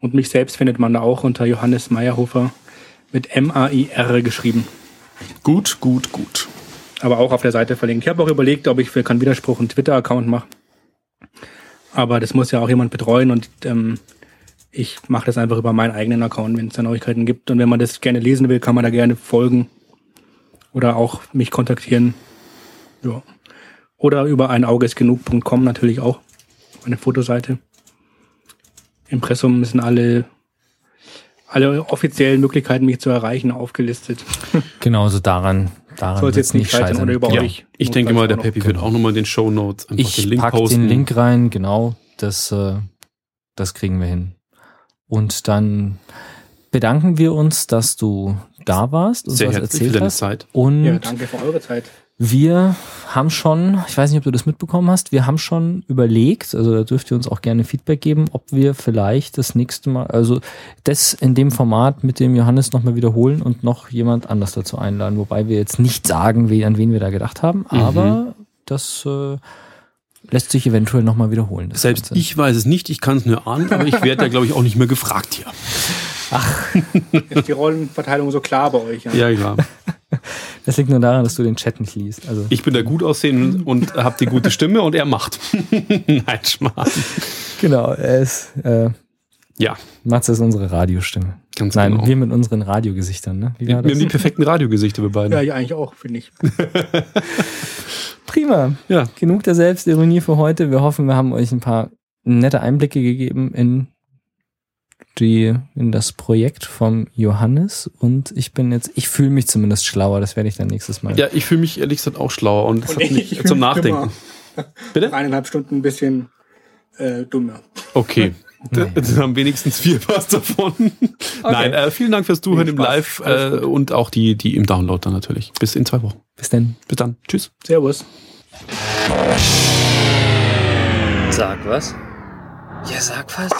Und mich selbst findet man da auch unter Johannes Meyerhofer mit M-A-I-R geschrieben. Gut, gut, gut. aber auch auf der Seite verlinkt. Ich habe auch überlegt, ob ich für keinen Widerspruch einen Twitter-Account mache. Aber das muss ja auch jemand betreuen und ähm, ich mache das einfach über meinen eigenen Account, wenn es da Neuigkeiten gibt. Und wenn man das gerne lesen will, kann man da gerne folgen oder auch mich kontaktieren. Ja. Oder über ein genug.com natürlich auch. Eine Fotoseite. Impressum sind alle, alle offiziellen Möglichkeiten, mich zu erreichen, aufgelistet. Genau, so daran, daran Sollte jetzt nicht scheitern oder über Ja, euch. ich denke mal, der. Peppi wird auch nochmal in den Show Notes einfach Ich den Link pack posten. den Link rein, genau. Das, äh, das kriegen wir hin. Und dann bedanken wir uns, dass du da warst und Sehr was herzlich für erzählt deine hast. Zeit. Und Ja, danke für eure Zeit. Wir haben schon, ich weiß nicht, ob du das mitbekommen hast, wir haben schon überlegt, also da dürft ihr uns auch gerne Feedback geben, ob wir vielleicht das nächste Mal, also das in dem Format mit dem Johannes nochmal wiederholen und noch jemand anders dazu einladen, wobei wir jetzt nicht sagen, wie, an wen wir da gedacht haben, Mhm. aber das äh, lässt sich eventuell nochmal wiederholen. Selbst Ganze. ich weiß es nicht, ich kann es nur ahnen, aber ich werde da, glaube ich, auch nicht mehr gefragt hier. Ist die Rollenverteilung so klar bei euch? Ja, klar. Das liegt nur daran, dass du den Chat nicht liest. Also Ich bin da gut aussehen und habe die gute Stimme und er macht. Nein, Schmarrn. genau, er ist, äh, Ja, Matze ist unsere Radiostimme. ganz Nein, genau. wir mit unseren Radiogesichtern, ne? Wie Wir, war wir haben die perfekten Radiogesichter, wir beiden. Ja, ich eigentlich auch, finde ich. Prima. Ja. Genug der Selbstironie für heute. Wir hoffen, wir haben euch ein paar nette Einblicke gegeben in die, in das Projekt vom Johannes und ich bin jetzt, ich fühle mich zumindest schlauer, das werde ich dann nächstes Mal. Ja, ich fühle mich ehrlich gesagt auch schlauer und es Und hat ich- mich zum Nachdenken. Bitte? Eineinhalb Stunden ein bisschen äh, dummer. Okay. Dann haben wenigstens vier was davon. Nein, äh, vielen Dank fürs Zuhören im. Live äh, und auch die, die im Download dann natürlich. Bis in zwei Wochen. Bis dann. Bis dann. Tschüss. Servus. Sag was? Ja, sag was.